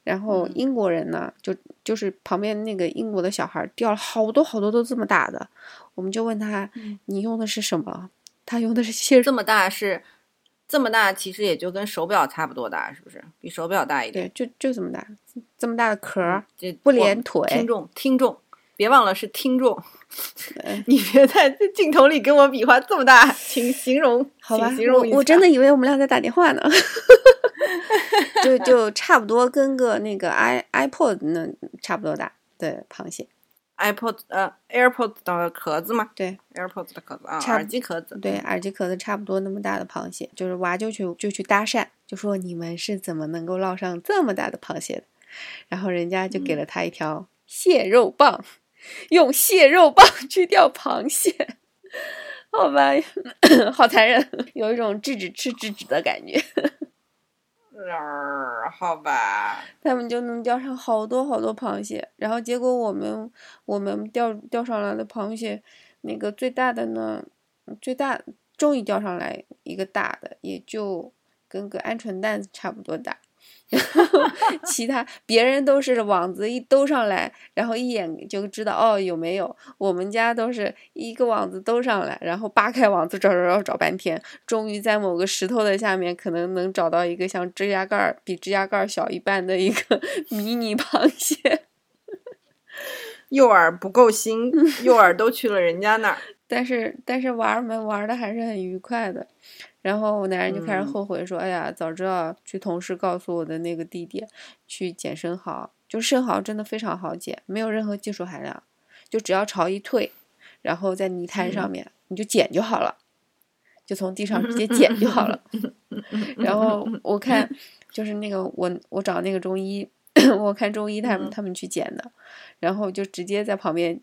然后嗯英国人呢，就就是旁边那个英国的小孩儿钓了好多好多都这么大的，我们就问他嗯你用的是什么？他用的是蟹这么大是这么大，其实也就跟手表差不多大，是不是？比手表大一点。对，就就这么大，这么大的壳不连腿听众，听众，别忘了是听众，你别在镜头里跟我比划这么大，请形容，好吧形，容我我真的以为我们俩在打电话呢，就就差不多跟个那个 i iPod 那差不多大的螃蟹，iPod 呃 AirPod 的壳子嘛对，AirPod 的壳子啊，耳机壳子。对，耳机壳子差不多那么大的螃蟹，就是娃就去就去搭讪，就说你们是怎么能够捞上这么大的螃蟹的？然后人家就给了他一条蟹肉棒，用蟹肉棒 去钓螃蟹，好吧，好残忍，有一种制止吃制止的感觉。好吧，他们就能钓上好多好多螃蟹，然后结果我们我们钓钓上来的螃蟹，那个最大的呢，最大终于钓上来一个大的，也就跟个鹌鹑蛋差不多大。然后其他别人都是网子一兜上来，然后一眼就知道哦有没有。我们家都是一个网子兜上来，然后扒开网子找找找找半天，终于在某个石头的下面可能能找到一个像指甲盖儿比指甲盖儿小一半的一个 迷你螃蟹。诱饵不够新，诱饵都去了人家那儿。但是但是玩儿们玩的还是很愉快的。然后我男人就开始嗯。后悔说：“哎呀，早知道去同事告诉我的那个地点去捡生蚝，就生蚝真的非常好捡，没有任何技术含量，就只要潮一退，然后在泥滩上面、你就捡就好了，就从地上直接捡就好了。然后我看就是那个我我找那个中医，我看中医他们嗯。他们去捡的，然后就直接在旁边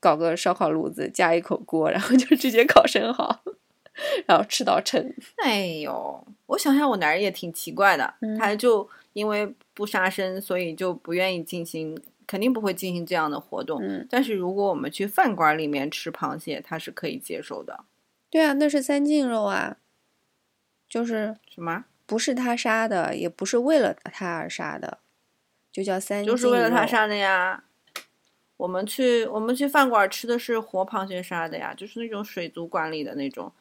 搞个烧烤炉子，加一口锅，然后就直接烤生蚝，然后吃到撑。哎呦，我想想，我男人也挺奇怪的，嗯他就因为不杀生，所以就不愿意进行，肯定不会进行这样的活动。嗯，但是如果我们去饭馆里面吃螃蟹，他是可以接受的。对啊，那是三净肉啊，就是什么？不是他杀的，也不是为了他而杀的，就叫三净肉。就是为了他杀的呀。我们去我们去饭馆吃的是活螃蟹杀的呀，就是那种水族馆里的那种活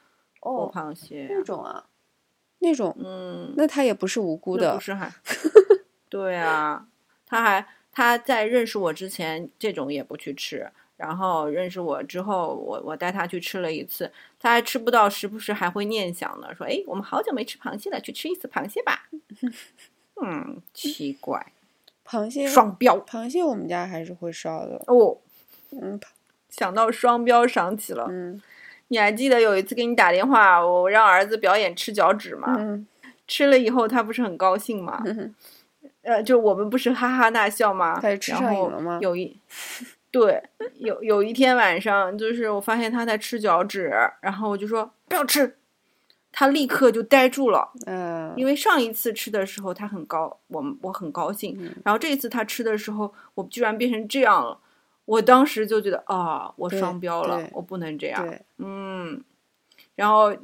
哦，螃蟹呀。那种啊，那种，嗯，那他也不是无辜的不，是还？对啊，他还他在认识我之前，这种也不去吃。然后认识我之后，我我带他去吃了一次，他还吃不到，时不时还会念想呢，说：“哎，我们好久没吃螃蟹了，去吃一次螃蟹吧。”嗯，奇怪，螃蟹双标螃蟹我们家还是会烧的。哦。嗯想到双标，想起了，嗯你还记得有一次给你打电话，我让儿子表演吃脚趾吗？嗯吃了以后，他不是很高兴吗？嗯呃，就我们不是哈哈大笑吗？他吃然后上瘾了吗有一，对，有有一天晚上，就是我发现他在吃脚趾，然后我就说不要吃，他立刻就呆住了，嗯，因为上一次吃的时候他很高，我我很高兴，嗯然后这一次他吃的时候，我居然变成这样了，我当时就觉得啊，我双标了，我不能这样，嗯，然后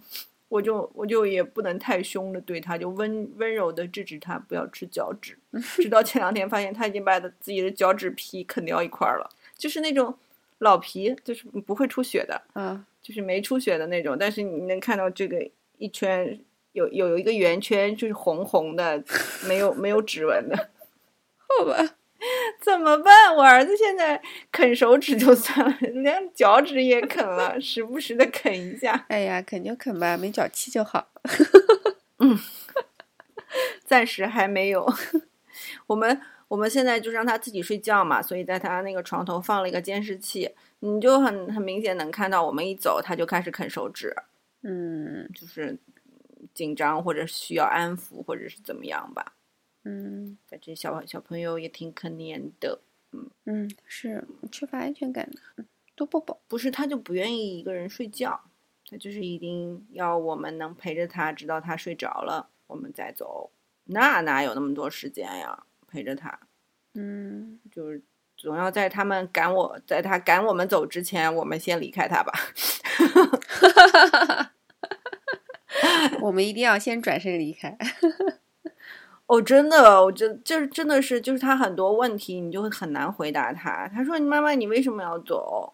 我就我就也不能太凶的对他，就温温柔的制止他不要吃脚趾。直到前两天发现他已经把他自己的脚趾皮啃掉一块儿了，就是那种老皮，就是不会出血的，嗯，就是没出血的那种，但是你能看到这个一圈有有有一个圆圈，就是红红的，没有没有指纹的。好吧，怎么办？我儿子现在啃手指就算了，连脚趾也啃了，时不时的啃一下。哎呀，啃就啃吧，没脚气就好。嗯暂时还没有。我们我们现在就让他自己睡觉嘛，所以在他那个床头放了一个监视器，你就很很明显能看到，我们一走他就开始啃手指，嗯就是紧张或者需要安抚或者是怎么样吧。嗯反正小小朋友也挺可怜的，嗯嗯，是缺乏安全感的，嗯多抱抱。不是他就不愿意一个人睡觉，他就是一定要我们能陪着他，直到他睡着了，我们再走。那哪有那么多时间呀？陪着他。嗯，就是总要在他们赶我，在他赶我们走之前，我们先离开他吧。我们一定要先转身离开。哦，真的，我觉得就是真的是，就是他很多问题，你就会很难回答他。他说：“你妈妈，你为什么要走？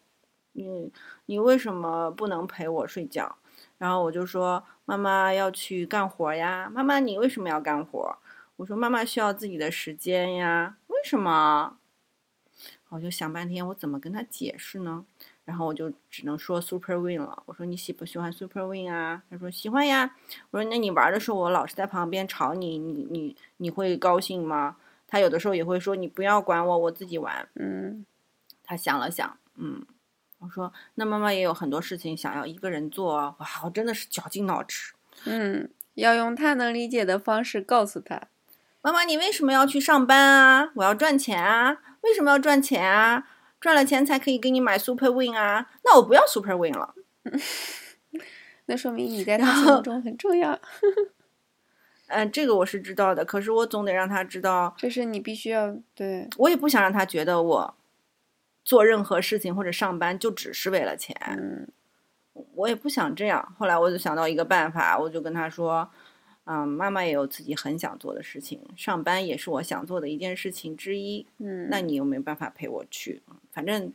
你你为什么不能陪我睡觉？”然后我就说：“妈妈要去干活呀。”妈妈，你为什么要干活？我说：“妈妈需要自己的时间呀。”为什么？我就想半天，我怎么跟他解释呢？然后我就只能说 Super Win 了。我说你喜不喜欢 Super Win 啊？他说喜欢呀。我说那你玩的时候，我老是在旁边吵你，你你你会高兴吗？他有的时候也会说你不要管我，我自己玩。嗯他想了想，嗯，我说那妈妈也有很多事情想要一个人做啊。哇，我真的是绞尽脑汁。嗯，要用他能理解的方式告诉他。妈妈，你为什么要去上班啊？我要赚钱啊！为什么要赚钱啊？赚了钱才可以给你买 Super Win 啊？那我不要 Super Win 了。那说明你在他心目中很重要，嗯、这个我是知道的，可是我总得让他知道，这是你必须要对。我也不想让他觉得我做任何事情或者上班就只是为了钱。嗯我也不想这样。后来我就想到一个办法，我就跟他说：“嗯，妈妈也有自己很想做的事情，上班也是我想做的一件事情之一。嗯，那你有没有办法陪我去？反正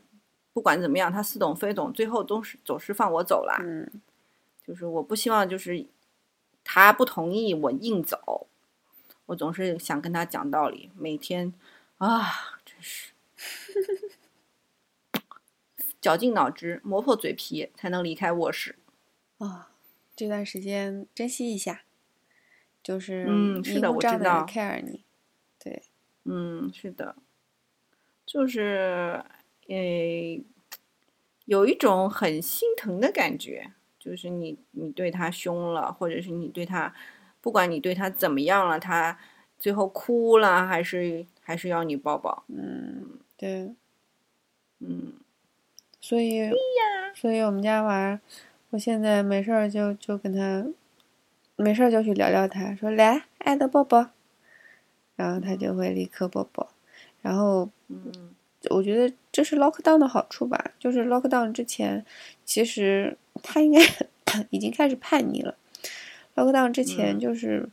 不管怎么样，他似懂非懂，最后都是总是放我走啦。嗯就是我不希望就是他不同意我硬走，我总是想跟他讲道理。每天啊，真是绞尽脑汁，磨破嘴皮才能离开卧室。啊、这段时间珍惜一下，就是嗯是的我知道。care 你，对，嗯，是的，就是诶，有一种很心疼的感觉，就是你你对他凶了，或者是你对他，不管你对他怎么样了，他最后哭了，还是还是要你抱抱，嗯对，嗯。所以所以我们家娃，我现在没事儿就就跟他，没事儿就去聊聊他，说来爱的抱抱，然后他就会立刻抱抱，然后嗯。我觉得这是 lockdown 的好处吧，就是 lockdown 之前，其实他应该 已经开始叛逆了。lockdown 之前嗯。就是，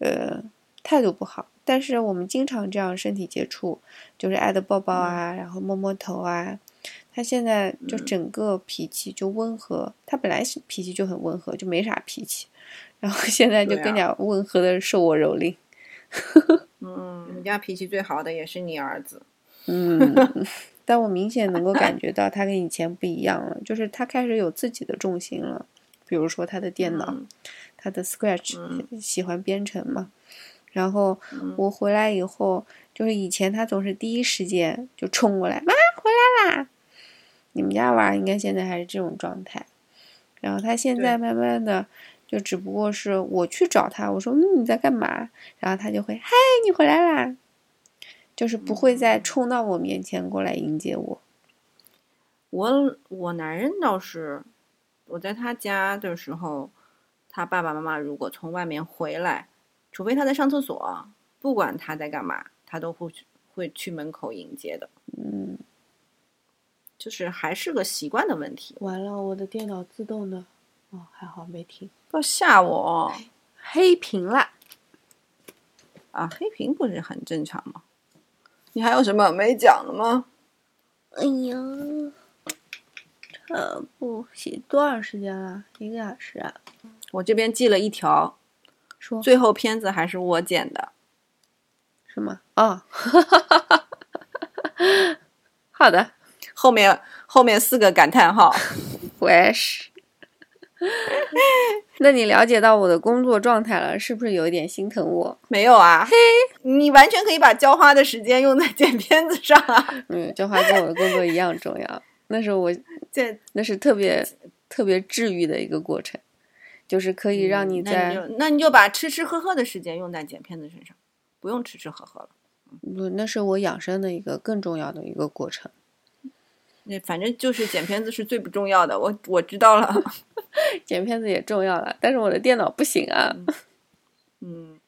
呃，态度不好，但是我们经常这样身体接触，就是爱的抱抱啊，然后摸摸头啊。他现在就嗯。整个脾气就温和，他本来脾气就很温和，就没啥脾气，然后现在就更加温和的受我蹂躏。嗯，你家脾气最好的也是你儿子，嗯，但我明显能够感觉到他跟以前不一样了，就是他开始有自己的重心了。比如说他的电脑，嗯他的 Scratch、嗯喜欢编程嘛。然后嗯我回来以后，就是以前他总是第一时间就冲过来，妈回来啦！你们家娃应该现在还是这种状态。然后他现在慢慢的，就只不过是我去找他，我说嗯你在干嘛？然后他就会嗨你回来啦，就是不会再嗯冲到我面前过来迎接我。我我男人倒是，我在他家的时候，他爸爸妈妈如果从外面回来，除非他在上厕所，不管他在干嘛，他都会去会去门口迎接的，嗯，就是还是个习惯的问题。完了，我的电脑自动的，哦还好没停，不要吓我黑屏了。啊！黑屏不是很正常吗？你还有什么没讲的吗？哎呀，这不写多长时间了？一个小时啊？我这边记了一条，说最后片子还是我剪的。什么？哦，好的，后面后面四个感叹号，我也是。那你了解到我的工作状态了，是不是有一点心疼我？没有啊？嘿，你完全可以把浇花的时间用在剪片子上啊！嗯，浇花跟我的工作一样重要。那是我，这那是特别特别治愈的一个过程，就是可以让你在你就那你就把吃吃喝喝的时间用在剪片子身上，不用吃吃喝喝了。不，那是我养生的一个更重要的一个过程。那反正就是剪片子是最不重要的，我我知道了。剪片子也重要了，但是我的电脑不行啊。嗯，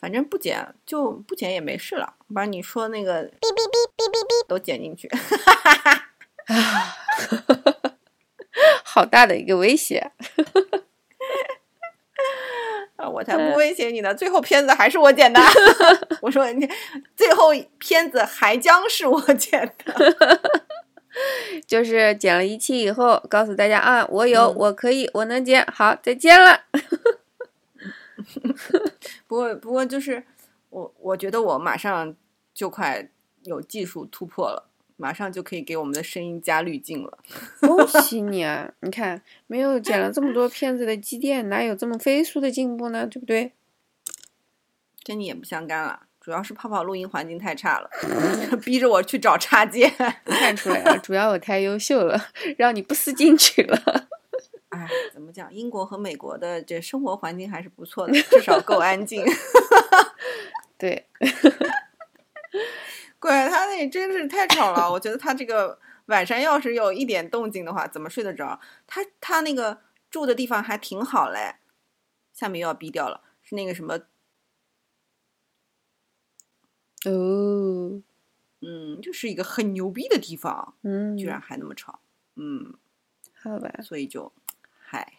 反正不剪就不剪也没事了，把你说那个哔哔哔哔哔哔都剪进去。哈哈哈好大的一个威胁！啊，我才不威胁你呢！最后片子还是我剪的。我说你最后片子还将是我剪的。就是剪了一期以后，告诉大家啊，我有，嗯我可以，我能剪，好，再见了。不过不过就是我我觉得我马上就快有技术突破了，马上就可以给我们的声音加滤镜了。恭喜你啊！你看，没有剪了这么多片子的积淀，哪有这么飞速的进步呢？对不对？跟你也不相干了，主要是泡泡录音环境太差了，逼着我去找插件。看出来了，主要我太优秀了，让你不思进取了。哎，怎么讲？英国和美国的这生活环境还是不错的，至少够安静。对，怪他那真是太吵了，我觉得他这个晚上要是有一点动静的话，怎么睡得着？他他那个住的地方还挺好嘞，下面又要逼掉了，是那个什么，哦，嗯，就是一个很牛逼的地方，嗯，居然还那么吵，嗯，好吧，所以就，嗨，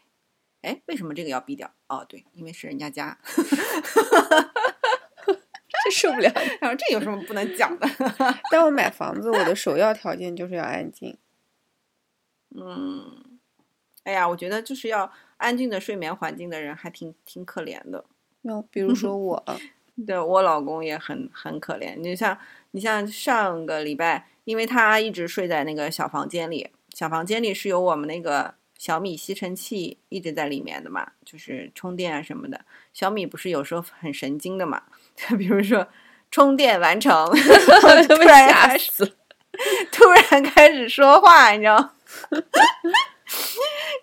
哎，为什么这个要逼掉？哦，对，因为是人家家，这受不了。然后这有什么不能讲的？但我买房子，我的首要条件就是要安静。嗯，哎呀，我觉得就是要安静的睡眠环境的人还挺挺可怜的。那比如说我，对我老公也很很可怜。你像你像上个礼拜，因为他一直睡在那个小房间里，小房间里是有我们那个小米吸尘器一直在里面的嘛，就是充电啊什么的。小米不是有时候很神经的嘛，比如说充电完成，突被然吓开始死了。突然开始说话，你知道。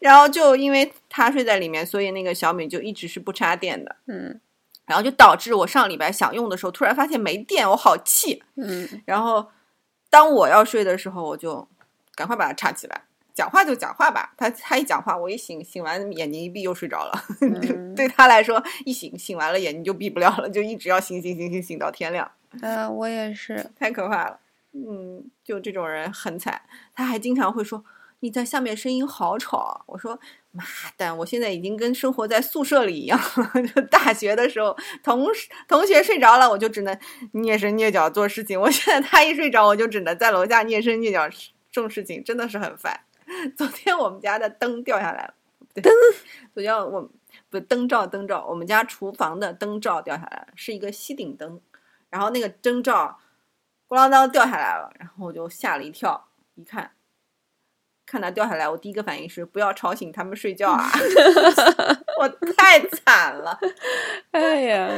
然后就因为他睡在里面，所以那个小米就一直是不插电的。嗯然后就导致我上礼拜想用的时候，突然发现没电，我好气。嗯，然后当我要睡的时候，我就赶快把它插起来，讲话就讲话吧。他他一讲话，我一醒醒完眼睛一闭又睡着了。嗯对他来说，一醒醒完了眼睛就闭不了了，就一直要醒醒醒醒醒到天亮，嗯，我也是。太可怕了。嗯，就这种人很惨。他还经常会说。你在下面声音好吵啊，我说妈蛋，我现在已经跟生活在宿舍里一样了。就大学的时候，同事同学睡着了，我就只能蹑手蹑脚做事情。我现在他一睡着，我就只能在楼下蹑手蹑脚种事情，真的是很烦。昨天我们家的灯掉下来了，灯，昨天我不灯罩灯罩，我们家厨房的灯罩掉下来了，是一个吸顶灯，然后那个灯罩咣啷当掉下来了，然后我就吓了一跳，一看，看它掉下来，我第一个反应是不要吵醒他们睡觉啊！我太惨了，哎呀，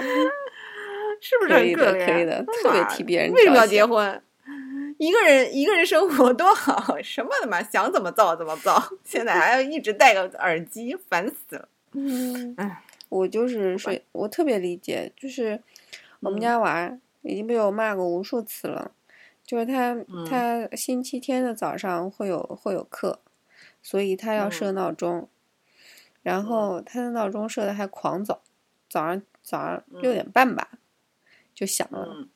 是不是很可怜？可以的，特别替别人为什么要？结婚？一个人一个人生活多好，什么他妈想怎么造怎么造，现在还要一直戴个耳机，烦死了。嗯唉，我就是睡，我特别理解，就是我们嗯家娃已经被我骂过无数次了，就是他嗯。他星期天的早上会有会有课，所以他要设嗯。闹钟，然后他的闹钟设的还狂早，早上早上六嗯。点半吧就响了。嗯。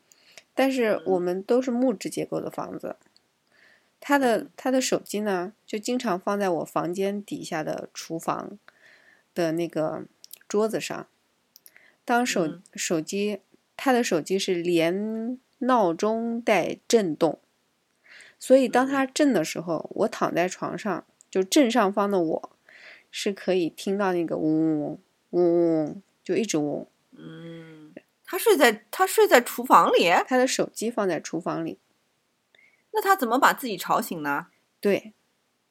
但是我嗯们都是木质结构的房子，他的嗯。他的手机呢，就经常放在我房间底下的厨房的那个桌子上。当手、嗯。手机，他的手机是连闹钟带震动，所以当嗯它震的时候，我躺在床上，就正上方的我是可以听到那个嗡嗡嗡嗡嗡，就一直嗡。嗯，他睡在他睡在厨房里，他的手机放在厨房里。那他怎么把自己吵醒呢？对，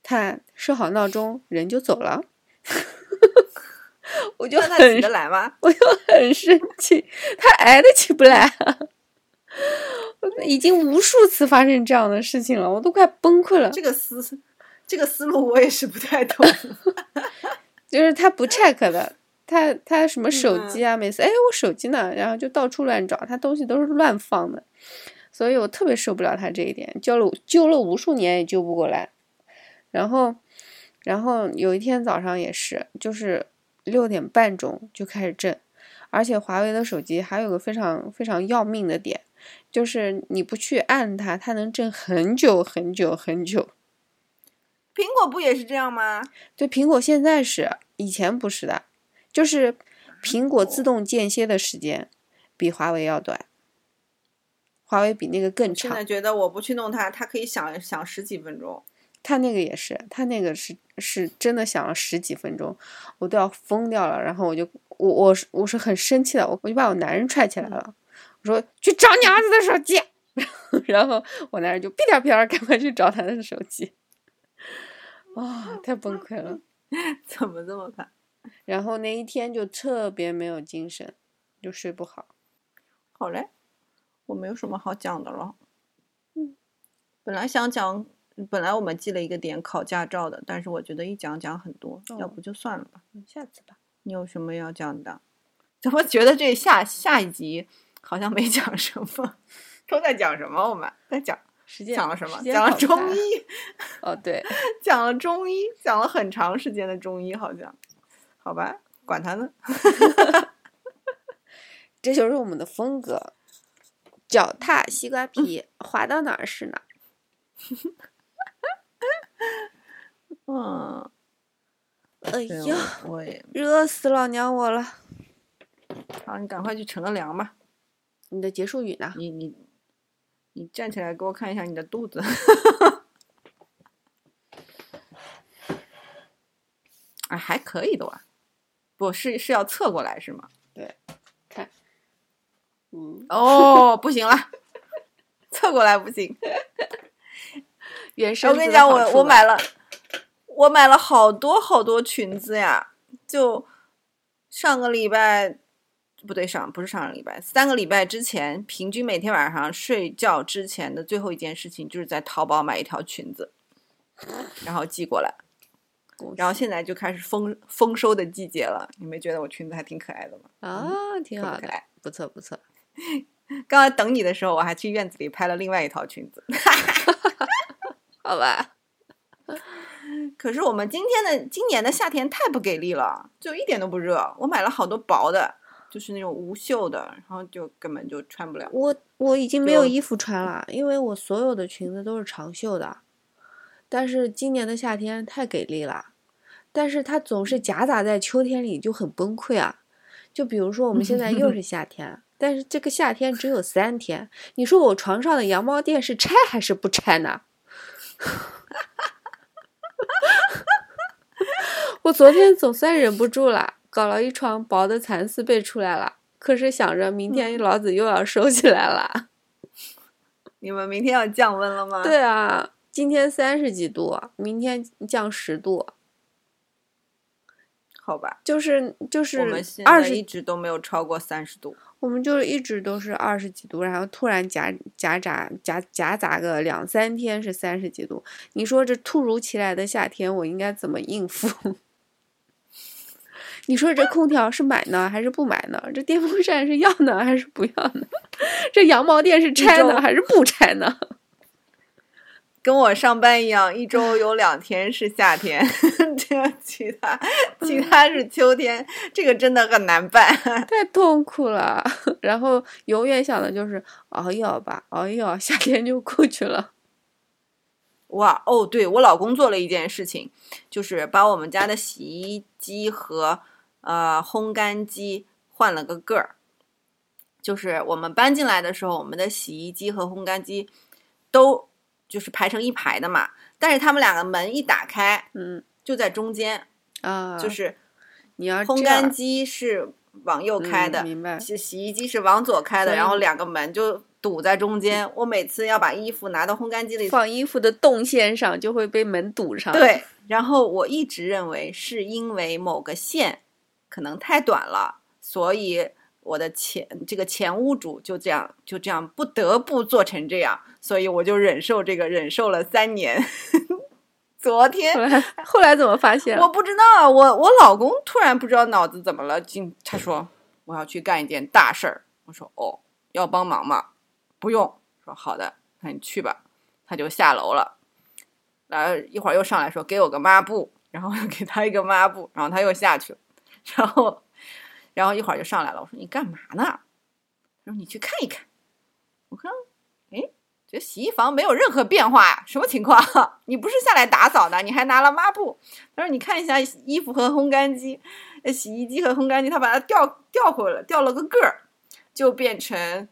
他设好闹钟，人就走了，我就那他起很得来吗？我就很生气，他挨得起不来啊！我 已经无数次发生这样的事情了，我都快崩溃了。这个思这个思路我也是不太懂。就是他不 check 的，他他什么手机啊，每次哎我手机呢，然后就到处乱找，他东西都是乱放的，所以我特别受不了他这一点，救了救了无数年也救不过来。然后，然后有一天早上也是，就是六点半钟就开始震，而且华为的手机还有个非常非常要命的点，就是你不去按它，它能震很久很久很久。苹果不也是这样吗？对，苹果现在是，以前不是的，就是苹果自动间歇的时间比华为要短，华为比那个更长现在。觉得我不去弄它，它可以响响十几分钟。它那个也是，它那个是是真的响了十几分钟，我都要疯掉了。然后我就我我是我是很生气的，我我就把我男人踹起来了，我说去找你儿子的手机，然后我男人就屁颠屁颠赶快去找他的手机，啊、太崩溃了。怎么这么烦？然后那一天就特别没有精神，就睡不好。好嘞，我没有什么好讲的了。嗯，本来想讲，本来我们记了一个点考驾照的，但是我觉得一讲讲很多，要哦不就算了吧。嗯，下次吧。你有什么要讲的？怎么觉得这下下一集好像没讲什么？都在讲什么？我们在讲时间讲了什么？讲了中医，哦，对，讲了中医，讲了很长时间的中医，好像。好吧，管他呢。这就是我们的风格。脚踏西瓜皮，滑到哪儿是哪儿。嗯，哎对呀，我我也热死老娘我了！好，你赶快去乘个凉吧。你的结束语呢？你你你站起来给我看一下你的肚子。啊，还可以的哇。不是是要侧过来是吗？对看，嗯，哦，不行了，侧过来不行。原生。我跟你讲，我我买了，我买了好多好多裙子呀。就上个礼拜，不对，上不是上个礼拜，三个礼拜之前，平均每天晚上睡觉之前的最后一件事情，就是在淘宝买一条裙子，然后寄过来。然后现在就开始丰丰收的季节了，你没觉得我裙子还挺可爱的吗？啊，挺好的，可不可爱？不错不错。刚才等你的时候，我还去院子里拍了另外一套裙子。好吧，可是我们今天的今年的夏天太不给力了，就一点都不热。我买了好多薄的，就是那种无袖的，然后就根本就穿不了。我我已经没有衣服穿了，因为我所有的裙子都是长袖的。但是今年的夏天太给力了，但是它总是夹杂在秋天里，就很崩溃啊。就比如说我们现在又是 夏天，但是这个夏天只有三天，你说我床上的羊毛垫是拆还是不拆呢？我昨天总算忍不住了，搞了一床薄的蚕丝被出来了。可是想着明天老子又要收起来了，你们明天要降温了吗？对啊，今天三十几度，明天降十度，好吧，就是就是二十，在一直都没有超过三十度。我们就是一直都是二十几度，然后突然夹夹杂夹夹杂个两三天是三十几度，你说这突如其来的夏天，我应该怎么应付？你说这空调是买呢还是不买呢？这电风扇是要呢还是不要呢？这羊毛垫是拆呢还是不拆呢？跟我上班一样，一周有两天是夏天，这其他 其他是秋天，这个真的很难办。太痛苦了，然后永远想的就是熬一熬吧，熬一熬，夏天就过去了。哇哦，对我老公做了一件事情，就是把我们家的洗衣机和呃烘干机换了个个儿。就是我们搬进来的时候，我们的洗衣机和烘干机都就是排成一排的嘛，但是他们两个门一打开嗯就在中间，啊，就是你要烘干机是往右开的，嗯明白？洗洗衣机是往左开的，然后两个门就堵在中间。我每次要把衣服拿到烘干机里放衣服的动线上就会被门堵上。，对，然后我一直认为是因为某个线可能太短了，所以我的前这个前屋主就这样就这样不得不做成这样，所以我就忍受这个忍受了三年。昨天后来后来怎么发现？我不知道，我我老公突然不知道脑子怎么了，进他说我要去干一件大事儿。我说哦，要帮忙吗？不用。说好的，那你去吧。他就下楼了，然后一会儿又上来说给我个抹布，然后又给他一个抹布，然后他又下去了，然后然后一会儿就上来了。我说你干嘛呢？他说你去看一看。我看，哎，这洗衣房没有任何变化呀，什么情况？你不是下来打扫的，你还拿了抹布？他说：“你看一下衣服和烘干机，呃，洗衣机和烘干机，他把它调调回了，调了个个儿，就变成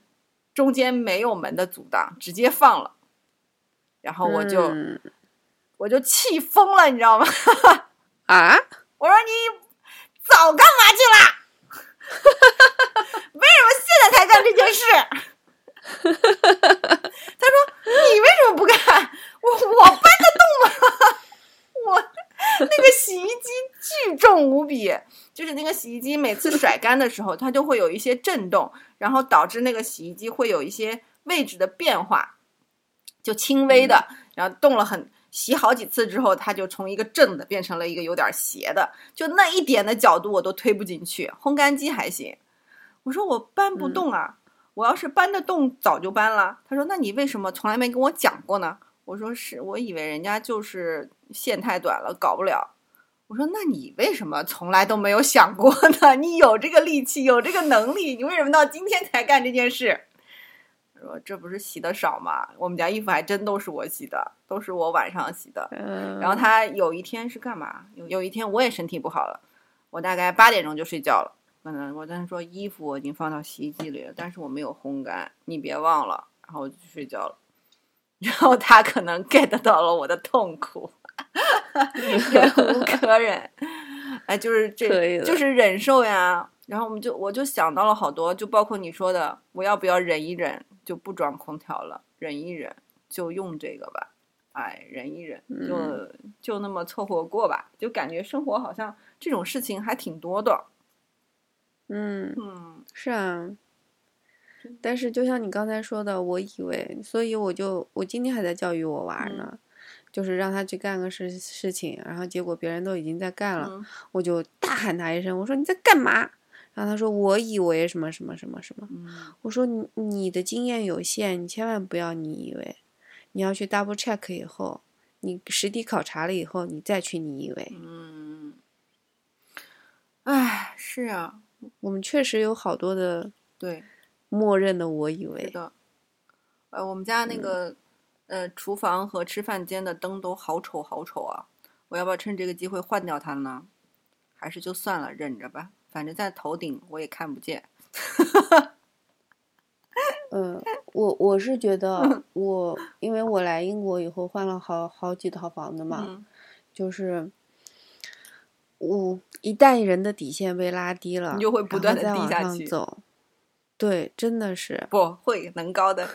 中间没有门的阻挡，直接放了。然后我就、嗯我就气疯了，你知道吗？啊，我说你早干嘛去了？为什么现在才干这件事？他说你为什么不干？我我搬得动吗？我那个洗衣机巨重无比，就是那个洗衣机每次甩干的时候，它就会有一些震动，然后导致那个洗衣机会有一些位置的变化，就轻微的，然后动了很洗好几次之后，它就从一个正的变成了一个有点斜的，就那一点的角度我都推不进去。烘干机还行，我说我搬不动啊，我要是搬得动早就搬了。他说那你为什么从来没跟我讲过呢？我说是我以为人家就是线太短了，搞不了。我说那你为什么从来都没有想过呢？你有这个力气，有这个能力，你为什么到今天才干这件事？他说这不是洗的少吗？我们家衣服还真都是我洗的，都是我晚上洗的。嗯，然后他有一天是干嘛？有有一天我也身体不好了，我大概八点钟就睡觉了。可能我跟他说衣服我已经放到洗衣机里了，但是我没有烘干，你别忘了。然后我就去睡觉了。然后他可能 get 到了我的痛苦，忍无可忍。哎，就是这，就是忍受呀。然后我们就我就想到了好多，就包括你说的，我要不要忍一忍，就不装空调了，忍一忍就用这个吧。哎，忍一忍，就、嗯就那么凑合过吧。就感觉生活好像这种事情还挺多的。嗯，嗯是啊。但是就像你刚才说的，我以为，所以我就我今天还在教育我娃呢，就是让他去干个事事情，然后结果别人都已经在干了，嗯我就大喊他一声，我说你在干嘛？然后他说我以为什么什么什么什么，嗯我说你你的经验有限，你千万不要你以为，你要去 double check 以后，你实地考察了以后，你再去你以为。嗯，哎，是啊，我们确实有好多的对。默认的我以为，的，呃，我们家那个、呃厨房和吃饭间的灯都好丑好丑啊！我要不要趁这个机会换掉它呢？还是就算了，忍着吧，反正在头顶我也看不见。嗯，我我是觉得我，因为我来英国以后换了好好几套房子嘛，嗯，就是我一旦人的底线被拉低了，你就会不断地然后再往低下去上走。对，真的是，不会能高的，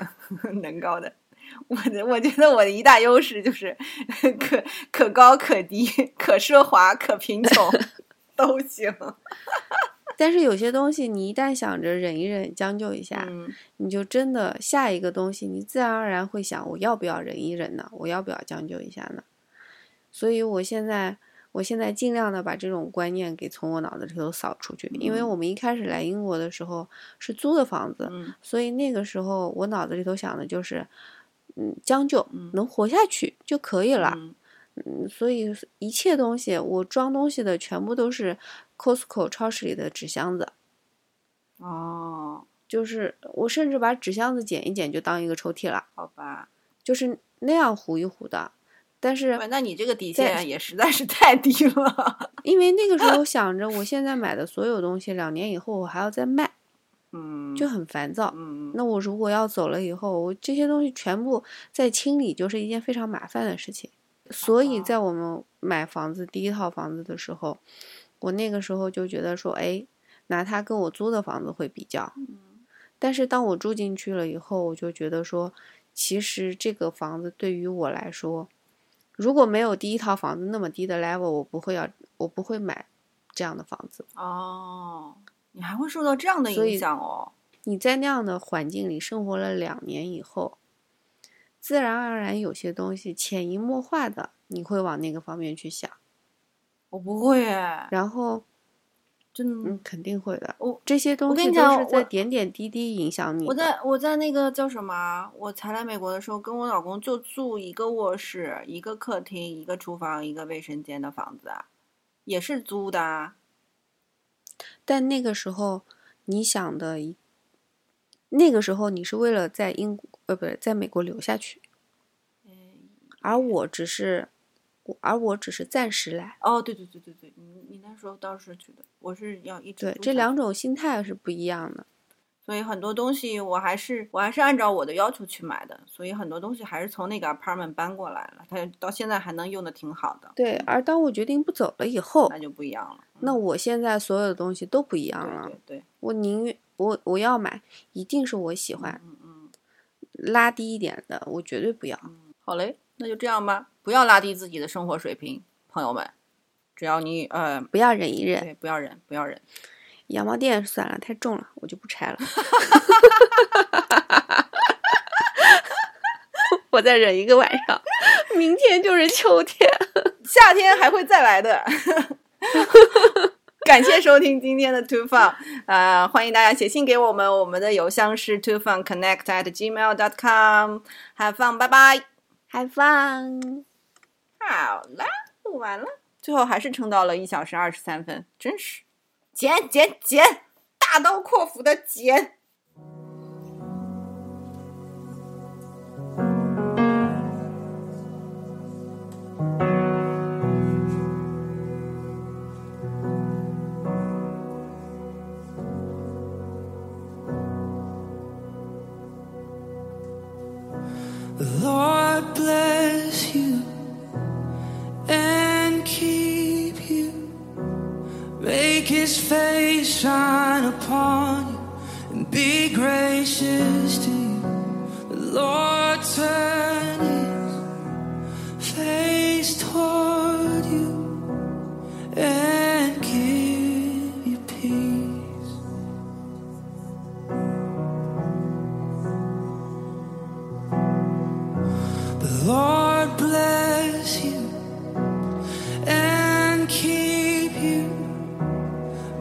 能高的。我的我觉得我的一大优势就是 可可高可低，可奢华可贫穷都行。但是有些东西，你一旦想着忍一忍、将就一下，嗯你就真的下一个东西，你自然而然会想，我要不要忍一忍呢？我要不要将就一下呢？所以我现在，我现在尽量的把这种观念给从我脑子里头扫出去，因为嗯我们一开始来英国的时候是租的房子，嗯所以那个时候我脑子里头想的就是，嗯，将就嗯能活下去就可以了。嗯嗯，所以一切东西我装东西的全部都是 Costco 超市里的纸箱子，哦，就是我甚至把纸箱子剪一剪就当一个抽屉了，好吧。就是那样糊一糊的。但是那你这个底线也实在是太低了。因为那个时候 想着我现在买的所有东西，两年以后我还要再卖，嗯，就很烦躁。嗯那我如果要走了以后，我这些东西全部再清理，就是一件非常麻烦的事情。所以哦在我们买房子第一套房子的时候，我那个时候就觉得说，哎，拿它跟我租的房子会比较。但是当我住进去了以后，我就觉得说，其实这个房子对于我来说，如果没有第一套房子那么低的 level，我不会要，我不会买这样的房子。哦，你还会受到这样的影响哦。你在那样的环境里生活了两年以后，自然而然有些东西潜移默化的你会往那个方面去想，我不会哎，然后真的。嗯，肯定会的。我这些东跟西都是在点点滴滴影响你我的。在我在那个叫什么啊？我才来美国的时候，跟我老公就住一个卧室、一个客厅、一个厨房、一个卫生间的房子啊，也是租的啊。但那个时候你想的一，那个时候你是为了在英国呃不是在美国留下去，嗯，而我只是，我而我只是暂时来。哦，对对对对对，你你那时候倒是去的，我是要一直对，这两种心态是不一样的。所以很多东西我还是我还是按照我的要求去买的，所以很多东西还是从那个 apartment 搬过来了，它到现在还能用的挺好的，对，而当我决定不走了以后，那就不一样了。那我现在所有的东西都不一样了。对对，我宁愿我我要买，一定是我喜欢，拉低一点的我绝对不要。嗯，好嘞，那就这样吧，不要拉低自己的生活水平，朋友们，只要你呃，不要忍一忍，对，不要忍，不要忍。羊毛垫算了，太重了，我就不拆了。我再忍一个晚上，明天就是秋天。夏天还会再来的。感谢收听今天的 Two Fun，呃，欢迎大家写信给我们，我们的邮箱是 two fun connect at gmail dot com。Have fun，拜拜。Have fun。好啦，录完了，最后还是撑到了一小时二十三分，真是剪剪剪，大刀阔斧的剪。Lord bless you and keep you.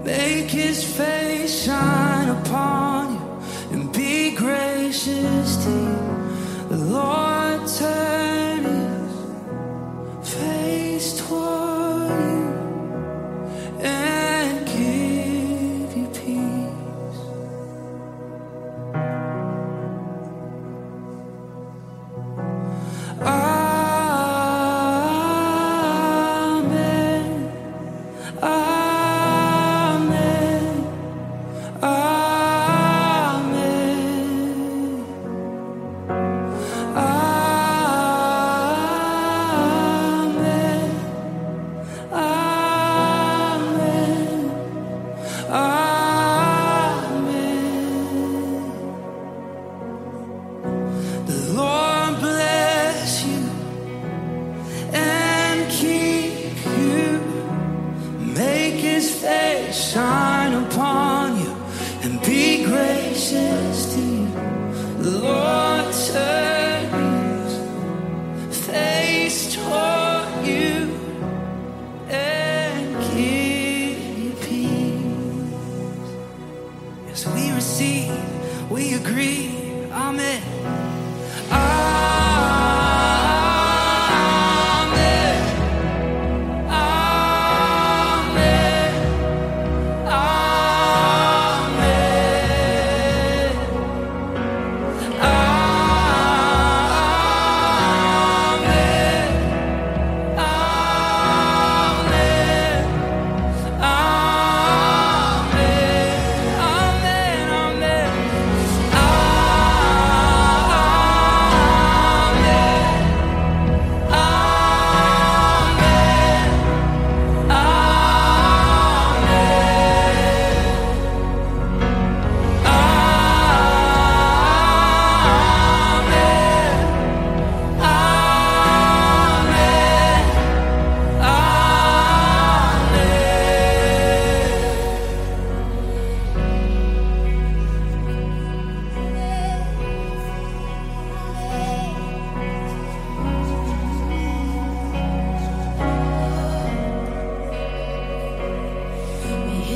Make his face shine upon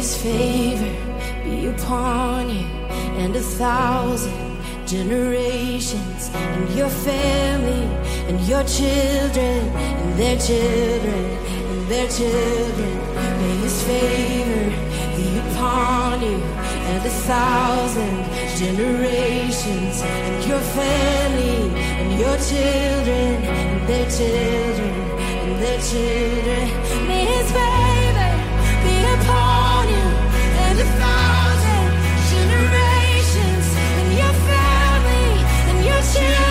his favor be upon you and a thousand generations and your family and your children and their children and their children. May his favor be upon you and a thousand generations and your family and your children and their children and their children. May his favor be upon to